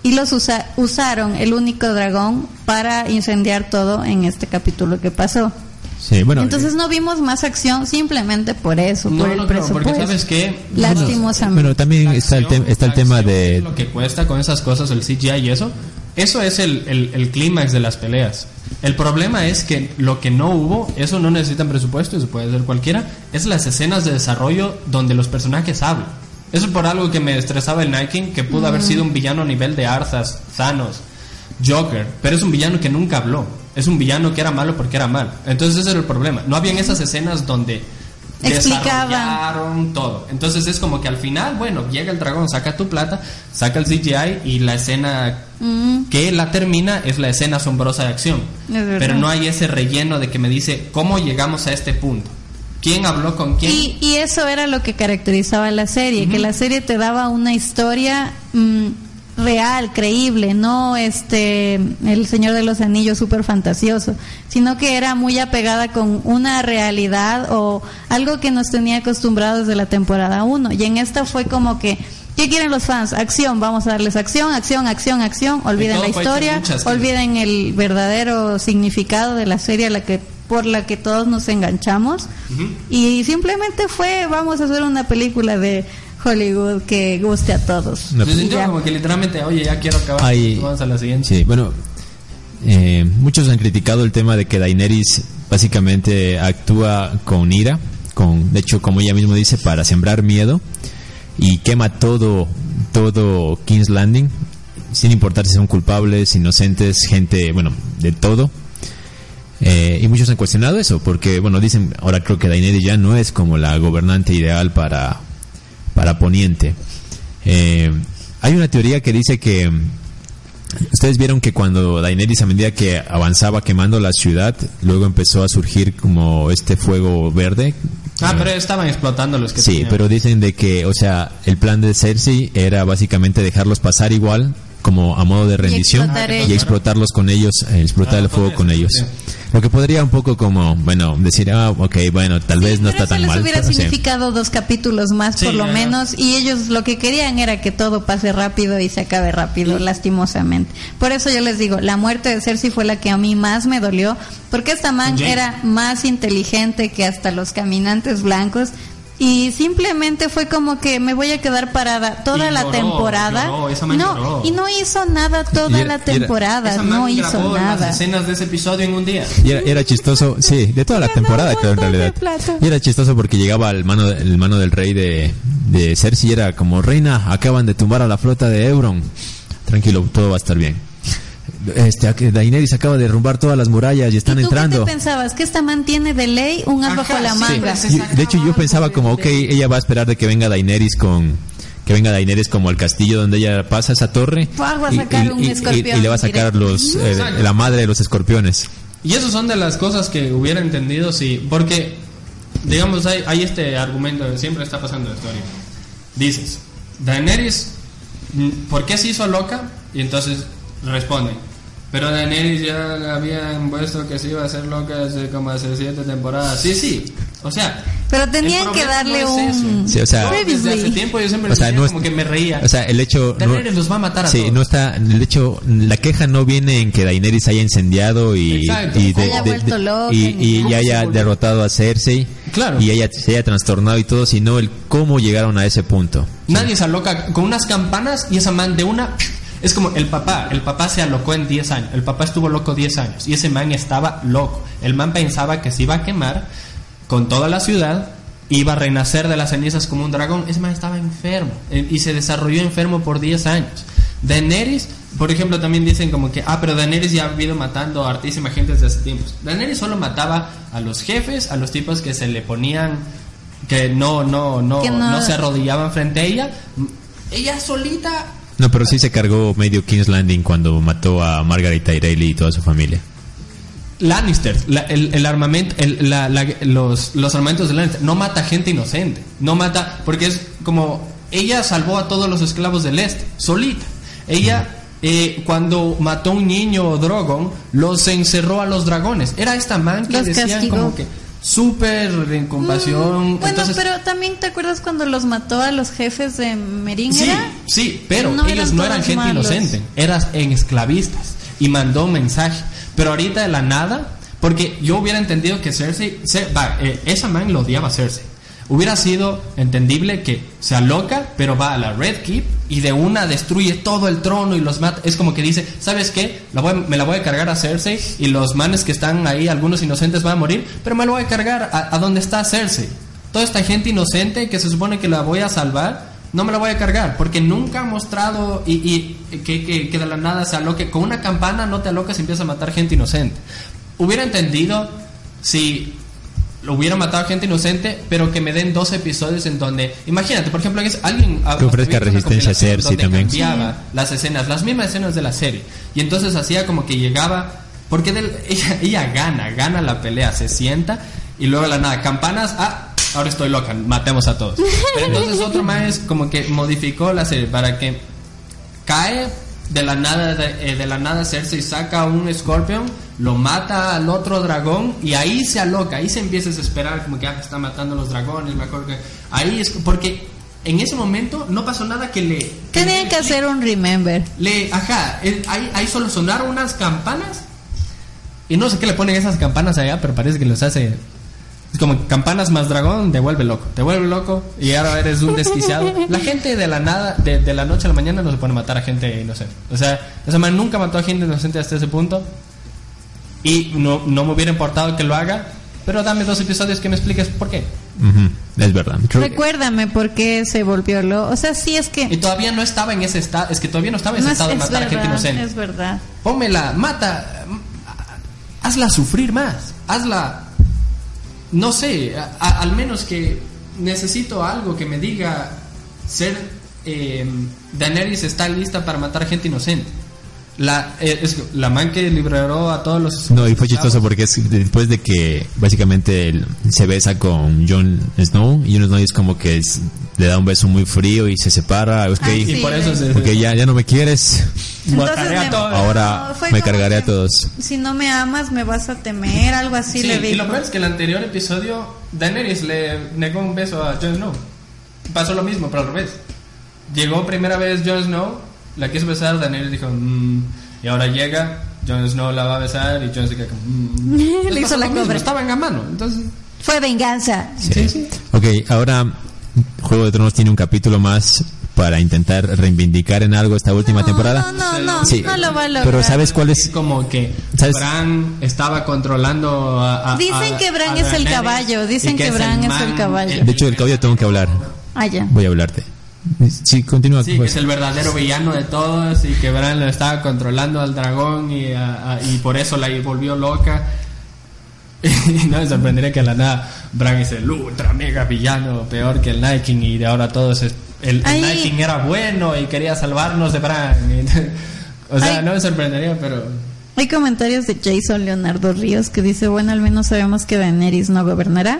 y los usa- usaron el único dragón para incendiar todo en este capítulo que pasó. Sí, bueno. Entonces no vimos más acción simplemente por eso, No, por el no presupuesto. porque sabes qué. Lastimosamente. Bueno, también está el, está tema de... Lo que cuesta con esas cosas, el CGI y eso, eso es el, el, el clímax de las peleas. El problema es que lo que no hubo, eso no necesitan presupuesto, eso puede ser cualquiera, es las escenas de desarrollo donde los personajes hablan. Eso es por algo que me estresaba el Nike King, que pudo haber sido un villano a nivel de Arthas, Thanos, Joker, pero es un villano que nunca habló. Es un villano que era malo porque era malo. Entonces ese era el problema. No habían esas escenas donde Explicaban. desarrollaron todo. Entonces es como que al final, bueno, llega el dragón, saca tu plata, saca el CGI y la escena Mm, que la termina es la escena asombrosa de acción. Pero no hay ese relleno de que me dice cómo llegamos a este punto. ¿Quién habló con quién? Y, y eso era lo que caracterizaba la serie, que la serie te daba una historia mm, real, creíble, no este el Señor de los Anillos súper fantasioso, sino que era muy apegada con una realidad o algo que nos tenía acostumbrados de la temporada 1. Y en esta fue como que ¿Qué quieren los fans? Acción, vamos a darles acción, acción, acción, acción. Olviden la historia, olviden el verdadero significado de la serie a la que por la que todos nos enganchamos. Y simplemente fue, vamos a hacer una película de Hollywood que guste a todos. No, como que literalmente, oye, ya quiero acabar. Vamos a la siguiente. Sí, bueno, eh, muchos han criticado el tema de que Daenerys básicamente actúa con ira, con, de hecho, como ella misma dice, para sembrar miedo y quema todo, todo King's Landing, sin importar si son culpables, inocentes, gente, bueno, de todo. Eh, y muchos han cuestionado eso, porque, bueno, dicen, ahora creo que Daenerys ya no es como la gobernante ideal para, para Poniente. Eh, hay una teoría que dice que ustedes vieron que cuando Daenerys a medida que avanzaba quemando la ciudad, luego empezó a surgir como este fuego verde. Ah, pero estaban explotando los que Sí, tenían. pero dicen de que, o sea, el plan de Cersei era básicamente dejarlos pasar igual, como a modo de rendición, explotar y explotarlos con ellos, eh, explotar Ah, el fuego todo con ellos. sí. Lo que podría un poco como, bueno, decir, ah, ok, bueno, tal vez no está eso tan les mal. hubiera pero sí. significado dos capítulos más Sí, por lo menos y ellos lo que querían era que todo pase rápido y se acabe rápido, lastimosamente. Por eso yo les digo, la muerte de Cersei fue la que a mí más me dolió, porque esta man era más inteligente que hasta los caminantes blancos. Y simplemente fue como que me voy a quedar parada toda Y la lloró, temporada. lloró, esa man no, lloró. y no hizo nada toda era- la temporada, Esa man no hizo grabó nada. las escenas de ese episodio en un día. Y era, era chistoso, sí, de toda la temporada creo en realidad. Y era chistoso porque llegaba el mano, el mano del rey de, de Cersei y era como, reina, acaban de tumbar a la flota de Euron. Tranquilo, todo va a estar bien. Este, Daenerys acaba de derrumbar todas las murallas y están ¿Y tú entrando. qué te pensabas? ¿Que esta man tiene de ley un as bajo la manga? pues, Yo- de hecho, yo pensaba como, ok, ella va a esperar de que venga Daenerys con que venga Daenerys como al castillo donde ella pasa esa torre y, sacar y- un y- y- escorpión y le va a sacar los eh, la madre de los escorpiones. Y eso son de las cosas que hubiera entendido si. Porque, digamos, hay, hay este argumento, siempre está pasando esto ahorita. Dices, Daenerys, ¿por qué se hizo loca? Y entonces responden, pero Daenerys ya le habían puesto que se iba a hacer loca hace como hace siete temporadas. Sí, sí, o sea. Pero tenían que darle no es un... Sí, o sea- desde hace tiempo yo siempre O sea, no como que me reía. O sea, el hecho no, Daenerys los va a matar a Sí, todos. no está el hecho la queja no viene en que Daenerys haya incendiado y Exacto. y, Haya loca, y, y haya derrotado a Cersei Claro. y ella se haya trastornado y todo, sino el cómo llegaron a ese punto. Nadie se aloca con unas campanas y esa man de una... Es como el papá, el papá se alocó en 10 años, el papá estuvo loco 10 años y ese man estaba loco. El man pensaba que se iba a quemar con toda la ciudad, iba a renacer de las cenizas como un dragón. Ese man estaba enfermo eh, y se desarrolló enfermo por 10 años. Daenerys, por ejemplo, también dicen como que, ah, pero Daenerys ya ha habido matando a hartísima gente desde hace tiempos. Daenerys solo mataba a los jefes, a los tipos que se le ponían, que no, no, no, Que no, no- se arrodillaban frente a ella. Ella solita No, pero sí se cargó medio King's Landing cuando mató a Margaret Tyrell y toda su familia. Lannister, la- el, el armamento, el- la- la- los, los armamentos de Lannister, no mata gente inocente, no mata, porque es como, ella salvó a todos los esclavos del este, solita. Ella, eh, cuando mató a un niño Drogon, los encerró a los dragones. Era esta man que Los decían castigó. como que súper en compasión. Mm, Bueno, entonces, pero también te acuerdas cuando los mató a los jefes de Merín, Sí, sí, pero No ellos eran no eran gente malos. inocente, eran en esclavistas y mandó un mensaje. Pero ahorita de la nada, porque yo hubiera entendido que Cersei, Cer- eh, esa man lo odiaba a Cersei. Hubiera sido entendible que se aloca, pero va a la Red Keep y de una destruye todo el trono y los mata. Es como que dice, ¿sabes qué? La voy me la voy a cargar a Cersei y los manes que están ahí, algunos inocentes van a morir, pero me la voy a cargar a, a donde está Cersei. Toda esta gente inocente que se supone que la voy a salvar, no me la voy a cargar, porque nunca ha mostrado y, que- que de la nada se aloque. Con una campana no te alocas y empiezas a matar gente inocente. Hubiera entendido si lo hubiera matado a gente inocente, pero que me den dos episodios en donde, imagínate, por ejemplo, alguien Que ofrezca resistencia a Cersei también. cambiaba las escenas, las mismas escenas de la serie, y entonces hacía como que llegaba, porque del- ella, ella gana, gana la pelea, se sienta y luego la nada, campanas, ah, ahora estoy loca, matemos a todos. Pero entonces otro más como que modificó la serie para que cae de la nada de, eh, de la nada Cersei saca un Scorpion lo mata al otro dragón y ahí se aloca ahí se empieza a desesperar como que ah, está matando a los dragones mejor que ahí es porque en ese momento no pasó nada que le Tenían que hacer un remember. le ajá eh, ahí, ahí solo sonaron unas campanas y no sé qué le ponen esas campanas allá pero parece que los hace es como campanas más dragón, te vuelve loco, te vuelve loco y ahora eres un desquiciado. La gente de la nada, de, de la noche a la mañana no se pone a matar a gente inocente. O sea, esa man nunca mató a gente inocente hasta ese punto y no, no me hubiera importado que lo haga, pero dame dos episodios que me expliques por qué. Es verdad. Creo que- Recuérdame por qué se volvió lo. O sea, sí es que. Y todavía no estaba en ese estado, es que todavía no estaba en no ese es, estado de matar a gente inocente. es verdad. Pónmela, mata, hazla sufrir más, hazla, no sé, a- a- al menos que necesito algo que me diga ser eh, Daenerys está lista para matar gente inocente. La, eh, es la man que liberó a todos los... No, y fue chistoso porque es después de que básicamente él se besa con Jon Snow y Jon Snow es como que es- le da un beso muy frío y se separa, ok, Ah, Y sí, por eso se... porque ya, ya no me quieres, a todos. ahora No, me cargaré que, a todos. Si no me amas, me vas a temer, algo así Sí, le y dijo. lo peor es que el anterior episodio Daenerys le negó un beso a Jon Snow. Pasó lo mismo, pero al revés. Llegó primera vez Jon Snow, la quiso besar, Daenerys dijo, "Mm", y ahora llega, Jon Snow la va a besar y Jon se queda como, "Mm". Le hizo la mismo, cobra. Estaban a mano, entonces... Fue venganza. Sí, sí. Ok, ahora Juego de Tronos tiene un capítulo más para intentar reivindicar en algo esta última no, temporada. No, no, no, Sí. no lo va a lograr. Pero ¿sabes cuál Es es? como que ¿Sabes? Bran estaba controlando a, a- Dicen que Bran es el caballo, dicen que Bran es el caballo. De hecho, del caballo tengo que hablar. Ah, ya. Voy a hablarte. Sí, continúa. Sí, que es el verdadero villano de todos y que Bran lo estaba controlando al dragón y, a- a- y por eso la volvió loca. No me sorprendería que a la nada Bran es el ultra mega villano, peor que el Night King y de ahora todos es, el, el Ahí- Night King era bueno y quería salvarnos de Bran. o sea, Ay. no me sorprendería, pero Hay comentarios de Jason Leonardo Ríos que dice, bueno, al menos sabemos que Daenerys no gobernará.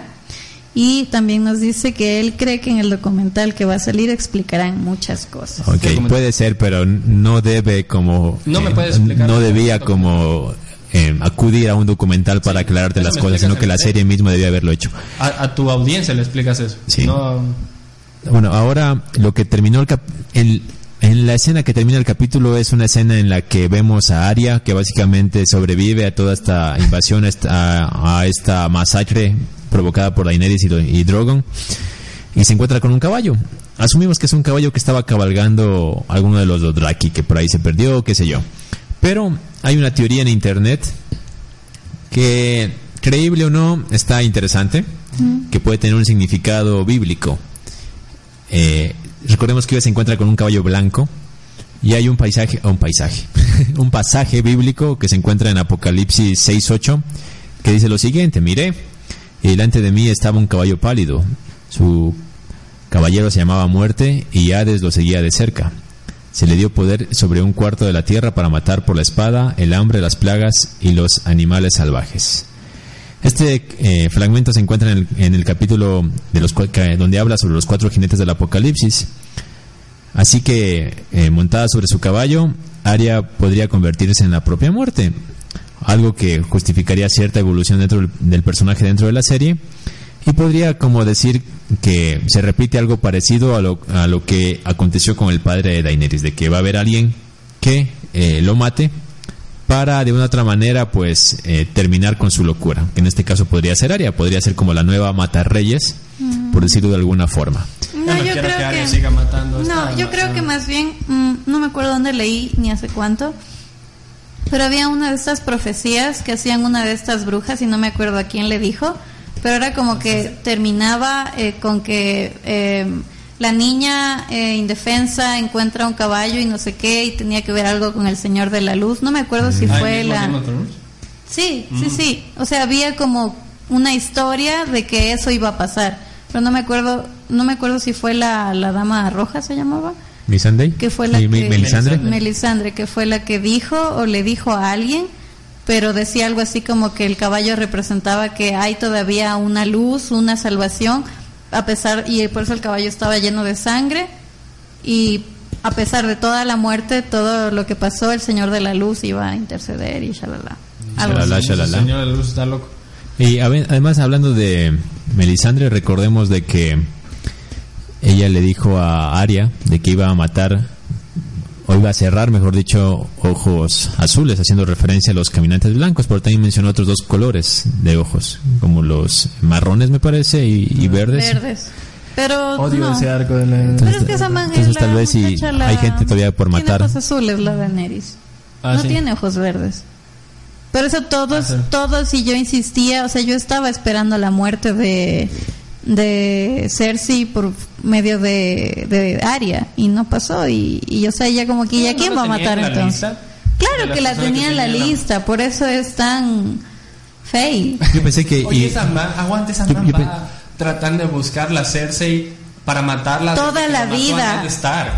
Y también nos dice que él cree que en el documental que va a salir explicarán muchas cosas. Ok, puede ser, pero no debe como... No me eh, puedes explicar. No debía como eh, acudir a un documental para aclararte las cosas, sino que la serie misma debía haberlo hecho. a, a tu audiencia le explicas eso. Sí. No, Bueno, ahora lo que terminó el, cap- el- en la escena que termina el capítulo es una escena en la que vemos a Arya que básicamente sobrevive a toda esta invasión, a esta, a esta masacre provocada por Daenerys y, y Drogon y se encuentra con un caballo. Asumimos que es un caballo que estaba cabalgando alguno de los Dothraki que por ahí se perdió, qué sé yo. Pero hay una teoría en internet que creíble o no está interesante, que puede tener un significado bíblico. Eh, recordemos que ella se encuentra con un caballo blanco Y hay un paisaje, un paisaje, un pasaje bíblico que se encuentra en Apocalipsis 6.8 que dice lo siguiente, miré, y delante de mí estaba un caballo pálido, su caballero se llamaba muerte y Hades lo seguía de cerca. Se le dio poder sobre un cuarto de la tierra para matar por la espada, el hambre, las plagas y los animales salvajes. Este eh, fragmento se encuentra en el, capítulo de los, donde habla sobre los cuatro jinetes del Apocalipsis. Así que, eh, montada sobre su caballo, Aria podría convertirse en la propia muerte, algo que justificaría cierta evolución dentro del personaje dentro de la serie, y podría como decir que se repite algo parecido a lo, a lo que aconteció con el padre de Daenerys, de que va a haber alguien que eh, lo mate para de una otra manera pues eh, terminar con su locura, que en este caso podría ser Aria, podría ser como la nueva Matarreyes, por decirlo de alguna forma. No, yo quiero creo que siga matando, No, yo creo que más bien. mm, no me acuerdo dónde leí ni hace cuánto. Pero había una de estas profecías que hacían una de estas brujas y no me acuerdo a quién le dijo. Pero era como que terminaba eh, con que eh, la niña eh, indefensa encuentra un caballo y no sé qué y tenía que ver algo con el Señor de la Luz. No me acuerdo si Ah, ¿el fue la. Sí, sí, sí. O sea, había como una historia de que eso iba a pasar. Pero no me acuerdo, no me acuerdo si fue la, la dama roja se llamaba, que fue la que Melisandre. Melisandre, que fue la que dijo o le dijo a alguien, pero decía algo así como que el caballo representaba que hay todavía una luz, una salvación, a pesar y por eso el caballo estaba lleno de sangre y a pesar de toda la muerte, todo lo que pasó, el Señor de la Luz iba a interceder y shalala. Algo. Shalala, shalala. El señor de la luz está loco. Y a ve- además hablando de Melisandre, recordemos de que ella le dijo a Aria de que iba a matar o iba a cerrar, mejor dicho, ojos azules, haciendo referencia a los caminantes blancos, pero también mencionó otros dos colores de ojos, como los marrones me parece y, y verdes. verdes. Pero Odio no. ese arco de la... Pero es que esa man Entonces, la tal vez si la- hay gente todavía por matar. Tiene ojos azules la Daenerys. Ah, no sí. tiene ojos verdes. Por eso todos, Ah, sí. todos y yo insistía, o sea, yo estaba esperando la muerte de de Cersei por medio de, de Arya y no pasó y, y o sea, ya como que ya ¿No quién va a matar en la entonces. lista? Claro que la tenía en la tenía la- lista, por eso es tan fail. Yo pensé que... Oye, y- esa man, aguante esa Yo- man yo pe- va tratando de buscar la Cersei para matarla. Toda la vida. Stark.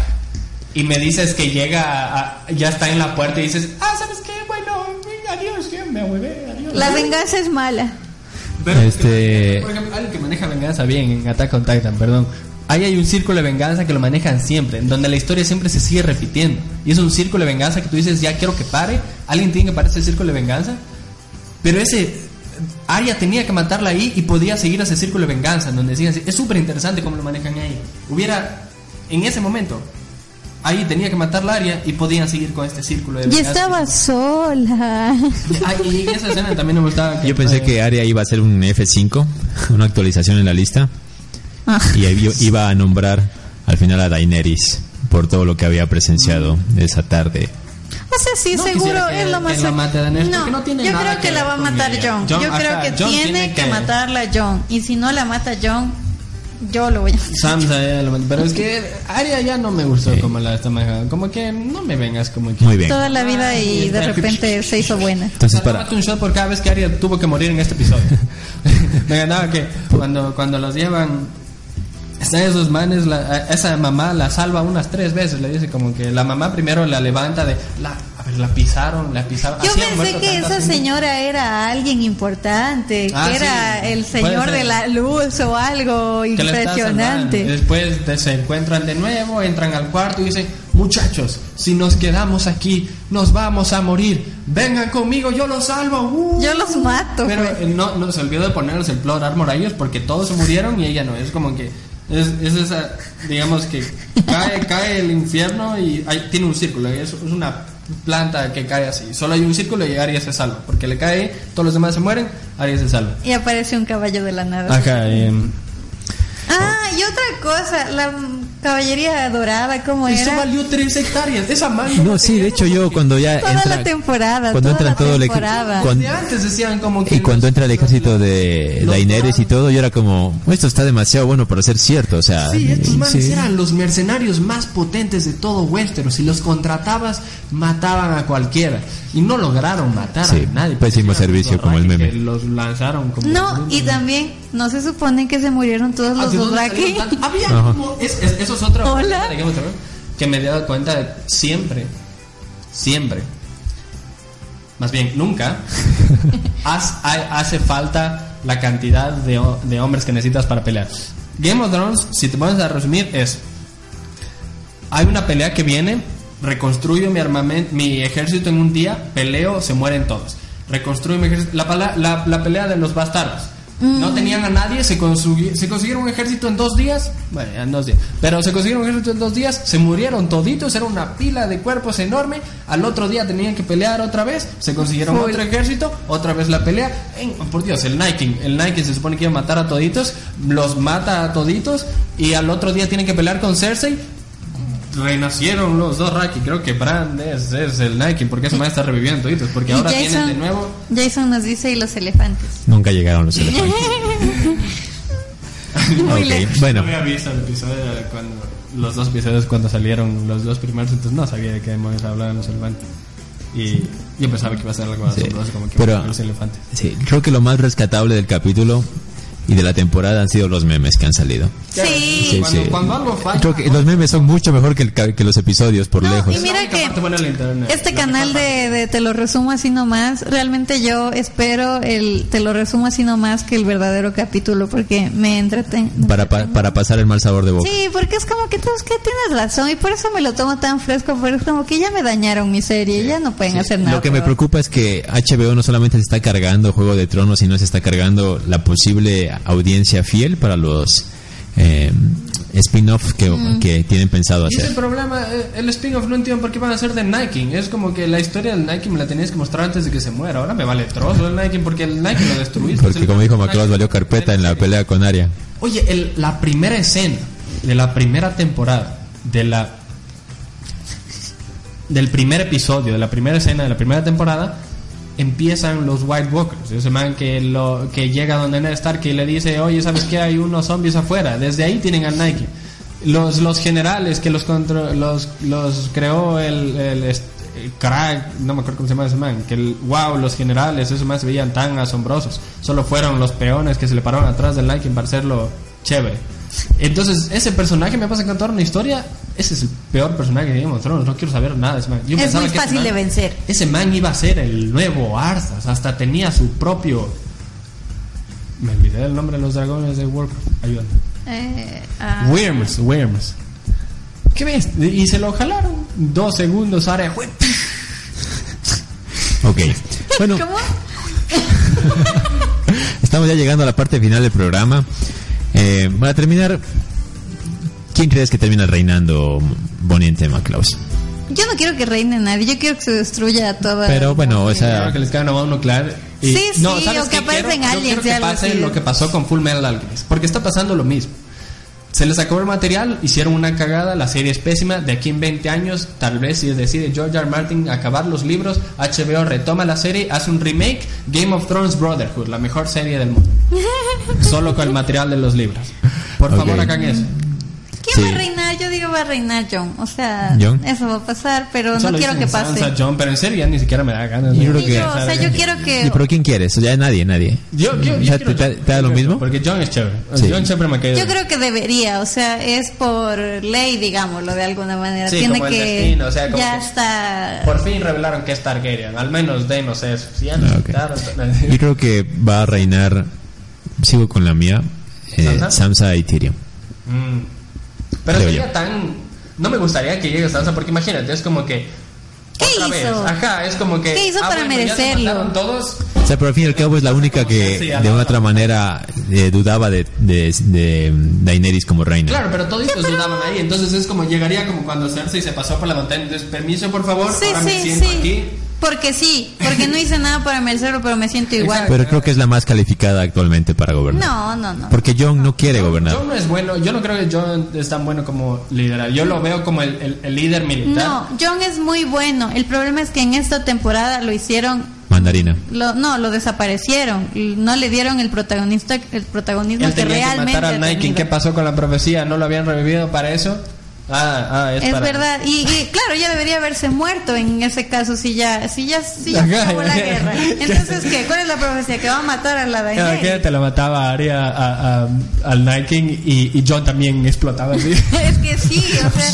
Y me dices que llega, a- a- ya está en la puerta y dices, ah, ¿sabes qué? Bueno, adiós, ya me ahuevé, adiós. La venganza es mala. Pero, Este- por ejemplo, alguien que maneja venganza bien en Attack on Titan, perdón. Ahí hay un círculo de venganza que lo manejan siempre, en donde la historia siempre se sigue repitiendo. Y es un círculo de venganza que tú dices, ya quiero que pare. Alguien tiene que parar ese círculo de venganza. Pero ese Arya tenía que matarla ahí y podía seguir ese círculo de venganza, en donde decían, es súper interesante cómo lo manejan ahí. Hubiera, en ese momento, ahí tenía que matarla a Arya y podían seguir con este círculo de Y venganza. estaba sola. Ay, y esa escena también me gustaba. Yo pensé que Aria iba a ser un F5, una actualización en la lista, Ah. y ahí iba a nombrar al final a Daenerys por todo lo que había presenciado esa tarde. O sea, sí, No seguro que- es lo que más. la mate a Daenerys, no, no tiene yo nada creo que, que la va a matar. John. John, Yo creo que John tiene, tiene que... que- matarla John. Y si no la mata John, yo lo voy a matar. Sansa, ya lo- pero es que Arya ya no me gustó como la está manejando. Como que no me vengas como que. Muy bien. Toda la vida y de repente se hizo buena. Entonces, para, un shot por cada vez que Arya tuvo que morir en este episodio. me ganaba que cuando, cuando los llevan. Están esos manes, la- esa mamá la salva unas tres veces. Le dice como que la mamá primero la levanta de. La, ver, la pisaron, la pisaron. Yo así pensé que esa señora era alguien importante, Ah, que sí, era el señor de la luz o algo impresionante. Después de- se encuentran de nuevo, entran al cuarto y dicen, muchachos, si nos quedamos aquí, nos vamos a morir. Vengan conmigo, yo los salvo. Uh". Yo los mato. Pero pues. eh, no, no se olvidó de ponerles el plot armor a ellos porque todos se murieron y ella no. Es como que es, es esa, digamos que cae, cae el infierno y hay- tiene un círculo. Es, es una planta que cae así. Solo hay un círculo y Arya se salva. Porque le cae, todos los demás se mueren, Arya se salva. Y aparece un caballo de la nada. Ajá, em, Ah, y otra cosa, la, Caballería Dorada, ¿cómo Eso era? valió tres hectáreas. Esa mano. No, sí, de hecho yo cuando ya Toda entra la temporada, cuando toda entra la todo el temporada. cuando- Desde antes decían como que. y cuando los- entra el ejército de Daenerys y todo, yo era como, esto está demasiado bueno para ser cierto, o sea, Sí, estos manes sí. eran los mercenarios más potentes de todo Westeros. Si los contratabas, mataban a cualquiera. Y no lograron matar Sí, a nadie. pésimo servicio, como el meme. Los lanzaron como. No, y también, ¿no se supone que se murieron todos Ah, los ¿de dónde Dothraki? salieron tantos? Había Ajá. como- es- es- eso es otra Hola. que me he dado cuenta de siempre, siempre, más bien nunca, hace falta la cantidad de, de hombres que necesitas para pelear. Game of Thrones, si te pones a resumir, es hay una pelea que viene, reconstruyo mi armamento, mi ejército en un día, peleo, se mueren todos. Reconstruyo mi ejército. La, pala- la, la pelea de los bastardos. No tenían a nadie, se, se consiguieron un ejército en dos días. Bueno, en dos días. Pero se consiguieron un ejército en dos días, se murieron toditos, era una pila de cuerpos enorme. Al otro día tenían que pelear otra vez, se consiguieron otro ejército, otra vez la pelea. En- por Dios, el Nike, el Nike se supone que iba a matar a toditos, los mata a toditos y al otro día tienen que pelear con Cersei renacieron los dos Raki. Creo que Brand es, es el Nike, porque ese man está reviviendo toditos, porque Y ahora tienen Jason, de nuevo. Jason nos dice y los elefantes. Nunca llegaron los elefantes. Muy Ok, lejos. bueno, No había visto el episodio de cuando los dos episodios cuando salieron los dos primeros, entonces no sabía de qué demonios hablaban los elefantes. Y yo pensaba que iba a ser algo más Sí, como que pero- los elefantes. sí, creo que lo más rescatable del capítulo y de la temporada han sido los memes que han salido. Sí. Sí, Cuando- sí. cuando algo falla, Creo que los memes son mucho mejor que, el ca- que los episodios por No, lejos. y mira que este canal de, de Te lo resumo así nomás, realmente yo espero el Te lo resumo así nomás que el verdadero capítulo porque me entretengo. Para, pa- para pasar el mal sabor de boca. Sí, porque es como que tú es que tienes razón y por eso me lo tomo tan fresco, pero es como que ya me dañaron mi serie, ya no pueden hacer nada. Lo que me preocupa es que HBO no solamente se está cargando Juego de Tronos, sino se está cargando la posible audiencia fiel para los eh, spin-off que, que tienen pensado Y ese hacer. problema, eh, el spin-off no entiendo por qué van a ser de Nike. Es como que la historia del Nike me la tenías que mostrar antes de que se muera. Ahora me vale trozo el Nike porque el Nike lo destruiste. Porque como dijo Maclaus, valió carpeta en la pelea con Aria. Oye, el- la primera escena de la primera temporada, de la del primer episodio, de la primera escena de la primera temporada, empiezan los White Walkers. Ese man que, lo, que llega donde Ned Stark y le dice, oye, ¿sabes qué? Hay unos zombies afuera. Desde ahí tienen al Nike. Los, los generales que los, contro- los, los creó el, el, el crack, no me acuerdo cómo se llama ese man, que el, wow, los generales, esos más se veían tan asombrosos. Solo fueron los peones que se le pararon atrás del Nike para hacerlo chévere. Entonces, ese personaje me pasa a contar una historia. Ese es el peor personaje de Game of Thrones. No quiero saber nada de ese man. Yo Es pensaba muy que fácil man- de vencer. Ese man iba a ser el nuevo Arthas. Hasta tenía su propio. Me olvidé el nombre de los dragones de Warcraft. Ayúdame. Eh, ah, Worms, Worms. ¿Qué ves? Y se lo jalaron. Dos segundos, área. Ok. Bueno, ¿Cómo? estamos ya llegando a la parte final del programa. Eh, para terminar, ¿quién crees que termina reinando Bonnie en tema, Klaus? Yo no quiero que reine nadie, yo quiero que se destruya toda. Pero bueno, o sea, Claro que les cae una bomba nuclear. Y, Sí, sí, ¿sabes o que qué aparecen? Yo aliens quiero que pase lo que pasó con Full Metal Alchemist. Porque está pasando lo mismo. Se les acabó el material, hicieron una cagada, la serie es pésima. De aquí en 20 años, tal vez si decide George R. R. Martin acabar los libros, HBO retoma la serie, hace un remake, Game of Thrones Brotherhood, la mejor serie del mundo. Solo con el material de los libros. Por favor, hagan eso. ¿Quién Sí. va a reinar? Yo digo va a reinar John. O sea, John. eso va a pasar, pero Solo no quiero que pase. Sansa, John, pero en serio ya ni siquiera me da ganas. Yo creo que- yo, o sea, yo quiero que. ¿y pero quién quieres? Ya nadie, nadie. Yo, yo, yo O sea, quiero ¿te- te- te da lo mismo? Porque John es chévere. Sí. John siempre me ha caído Yo creo que debería, o sea, es por ley, digámoslo, de alguna manera. Sí, Tiene como el que. destino, o sea, como ya que- está. Por fin revelaron que es Targaryen. Al menos denos eso. Si ya nos Ah, ok. quitaron- Yo creo que va a reinar, sigo con la mía, eh, ¿Sansa? Sansa y Tyrion. Mm. Pero Creo sería yo. tan. No me gustaría que llegue Sansa porque imagínate, es como que. ¿Qué otra hizo? vez. Ajá, es como que. ¿Qué hizo ah, para bueno, se merecerlo? mataron todos. O sea, pero al fin y al cabo es la única que Sí, de una otra manera eh, dudaba de, de, de Daenerys como reina. Claro, pero toditos dudaban ahí. Entonces es como llegaría como cuando Cersei se pasó por la montaña. Entonces, permiso, por favor. Sí, ahora me sí, siento sí. aquí. Porque sí, porque no hice nada para merecerlo, pero me siento igual. Pero creo que es la más calificada actualmente para gobernar. No, no, no. Porque John no quiere gobernar. John no es bueno, yo no creo que John es tan bueno como líder. Yo lo veo como el, el- el líder militar. No, John es muy bueno. El problema es que en esta temporada lo hicieron, Mandarina. lo, no, lo desaparecieron. No le dieron el protagonista, el protagonismo Él que tenía que realmente matar a ha Nike. ¿Qué pasó con la profecía? ¿No lo habían revivido para eso? Ah, ah, es, Es para- verdad, y, y claro, ya debería haberse muerto en ese caso si ya, si ya, si ya acabó la guerra. Entonces, ¿qué? ¿Cuál es la profecía? Que va a matar a la Daenerys. que te lo mataba Arya a- a- al Nike y, y John también explotaba así. es que sí, o sea,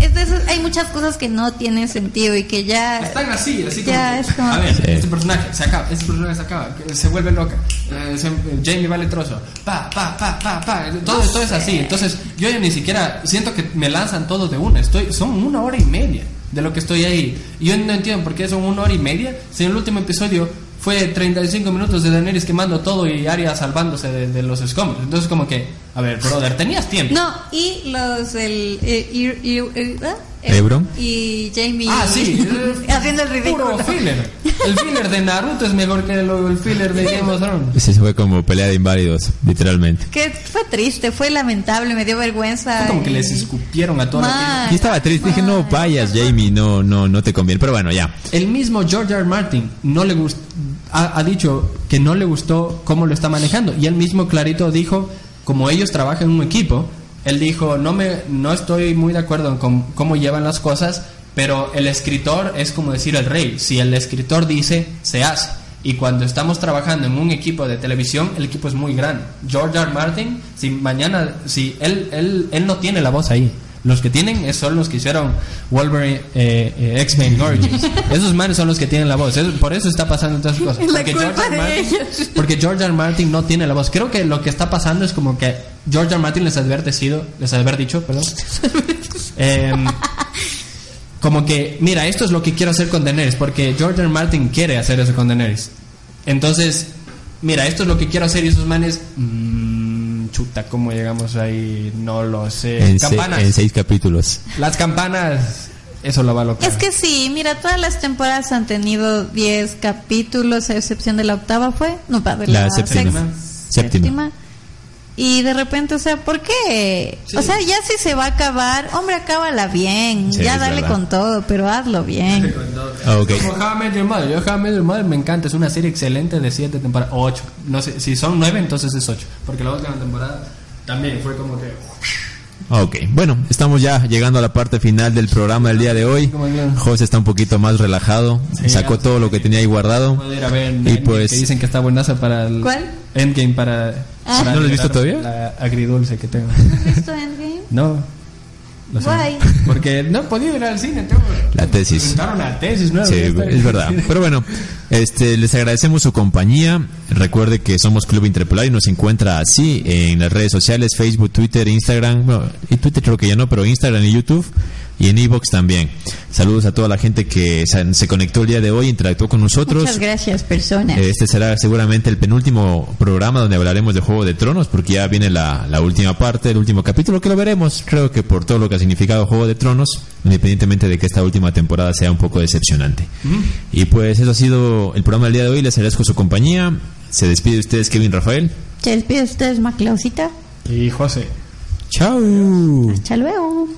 es de esos- hay muchas cosas que no tienen sentido y que ya... Están así, así Ya, como. es como- A ver, Sí. este personaje se acaba, este personaje se acaba, se vuelve loca. eh, se- Jamie vale trozo. Pa, pa, pa, pa, pa. Todo, todo es así. Entonces, yo ya ni siquiera siento que me lanzan todo de una. Estoy, son una hora y media de lo que estoy ahí. Y yo no entiendo por qué son una hora y media. Si en el último episodio fue 35 minutos de Daenerys quemando todo y Arya salvándose de, de los escombros. Entonces, como que, a ver, brother, tenías tiempo. No, y los, el... eh, y- y- eh, ¿ah? Ebron. Y Jamie Ah, sí. haciendo el ridículo. Puro filler. El filler de Naruto es mejor que lo- el filler de Game of Thrones. Ese fue como pelea de inválidos, literalmente. Que fue triste, fue lamentable, me dio vergüenza. Fue como que y- les escupieron a todos. Yo estaba triste, dije, no vayas, Jamie, no, no, no te conviene. Pero bueno, ya. El mismo George R. R. Martin no le gust- ha, dicho que no le gustó cómo lo está manejando. Y él mismo clarito dijo, como ellos trabajan en un equipo, él dijo, no, me, no estoy muy de acuerdo con cómo llevan las cosas, pero el escritor es como decir el rey. Si el escritor dice, se hace. Y cuando estamos trabajando en un equipo de televisión, el equipo es muy grande. George. R. Martin, si mañana, si él, él, él no tiene la voz ahí. Los que tienen es- son los que hicieron Wolverine, eh, eh, X-Men Origins. Esos manes son los que tienen la voz. Eso- por eso está pasando todas esas cosas. La Porque culpa George, Martin, ellos. porque George R. Martin no tiene la voz. Creo que lo que está pasando es como que George R. Martin les ha advertido, les ha haber dicho, perdón. Em, como que, mira, esto es lo que quiero hacer con Daenerys, porque George R. Martin quiere hacer eso con Daenerys. Entonces, mira, esto es lo que quiero hacer y esos manes, mm, chuta, ¿cómo llegamos ahí? No lo sé. En, se- campanas. en seis capítulos. Las campanas, eso lo va a locar. Es que sí, mira, todas las temporadas han tenido 10 capítulos, a excepción de la octava, ¿fue? No, pa, de La la, séptima. sexta- Séptima. Y de repente, o sea, ¿por qué? Sí. O sea, ya si se va a acabar, hombre, acábala bien, Sí, ya dale verdad. con todo, pero hazlo bien. Ah. Como How I Met Your Mother. Yo How I Met Your Mother me encanta. Es una serie excelente de siete temporadas. O ocho. No sé, si son nueve, entonces es ocho. Porque la última temporada también fue como que... Ok, bueno, estamos ya llegando a la parte final del programa del día de hoy. José está un poquito más relajado, Sí, sacó todo lo que tenía ahí guardado. Puedo ir a ver Y Endgame, pues- que dicen que está buenaza para el... ¿Cuál? Endgame para... Ah. ¿No lo has visto todavía? La agridulce que tengo. ¿Has visto Endgame? No. Lo sé. Guay. Porque no he podido ir al cine. Tengo... La tesis. Presentaron la tesis, ¿no? Sí, es verdad. Pero bueno, este, les agradecemos su compañía. Recuerde que somos Club Interpolar y nos encuentra así en las redes sociales, Facebook, Twitter, Instagram. Bueno, y Twitter creo que ya no, pero Instagram y YouTube. Y en Evox también. Saludos a toda la gente que se, se conectó el día de hoy, interactuó con nosotros. Muchas gracias, personas. Este será seguramente el penúltimo programa donde hablaremos de Juego de Tronos, porque ya viene la, la última parte, el último capítulo, que lo veremos, creo que por todo lo que ha significado Juego de Tronos, independientemente de que esta última temporada sea un poco decepcionante. Y pues eso ha sido el programa del día de hoy, les agradezco su compañía, se despide de ustedes Kevin Rafael. ¿Se despide ustedes, Maclausita? Y José. Chao. Hasta luego.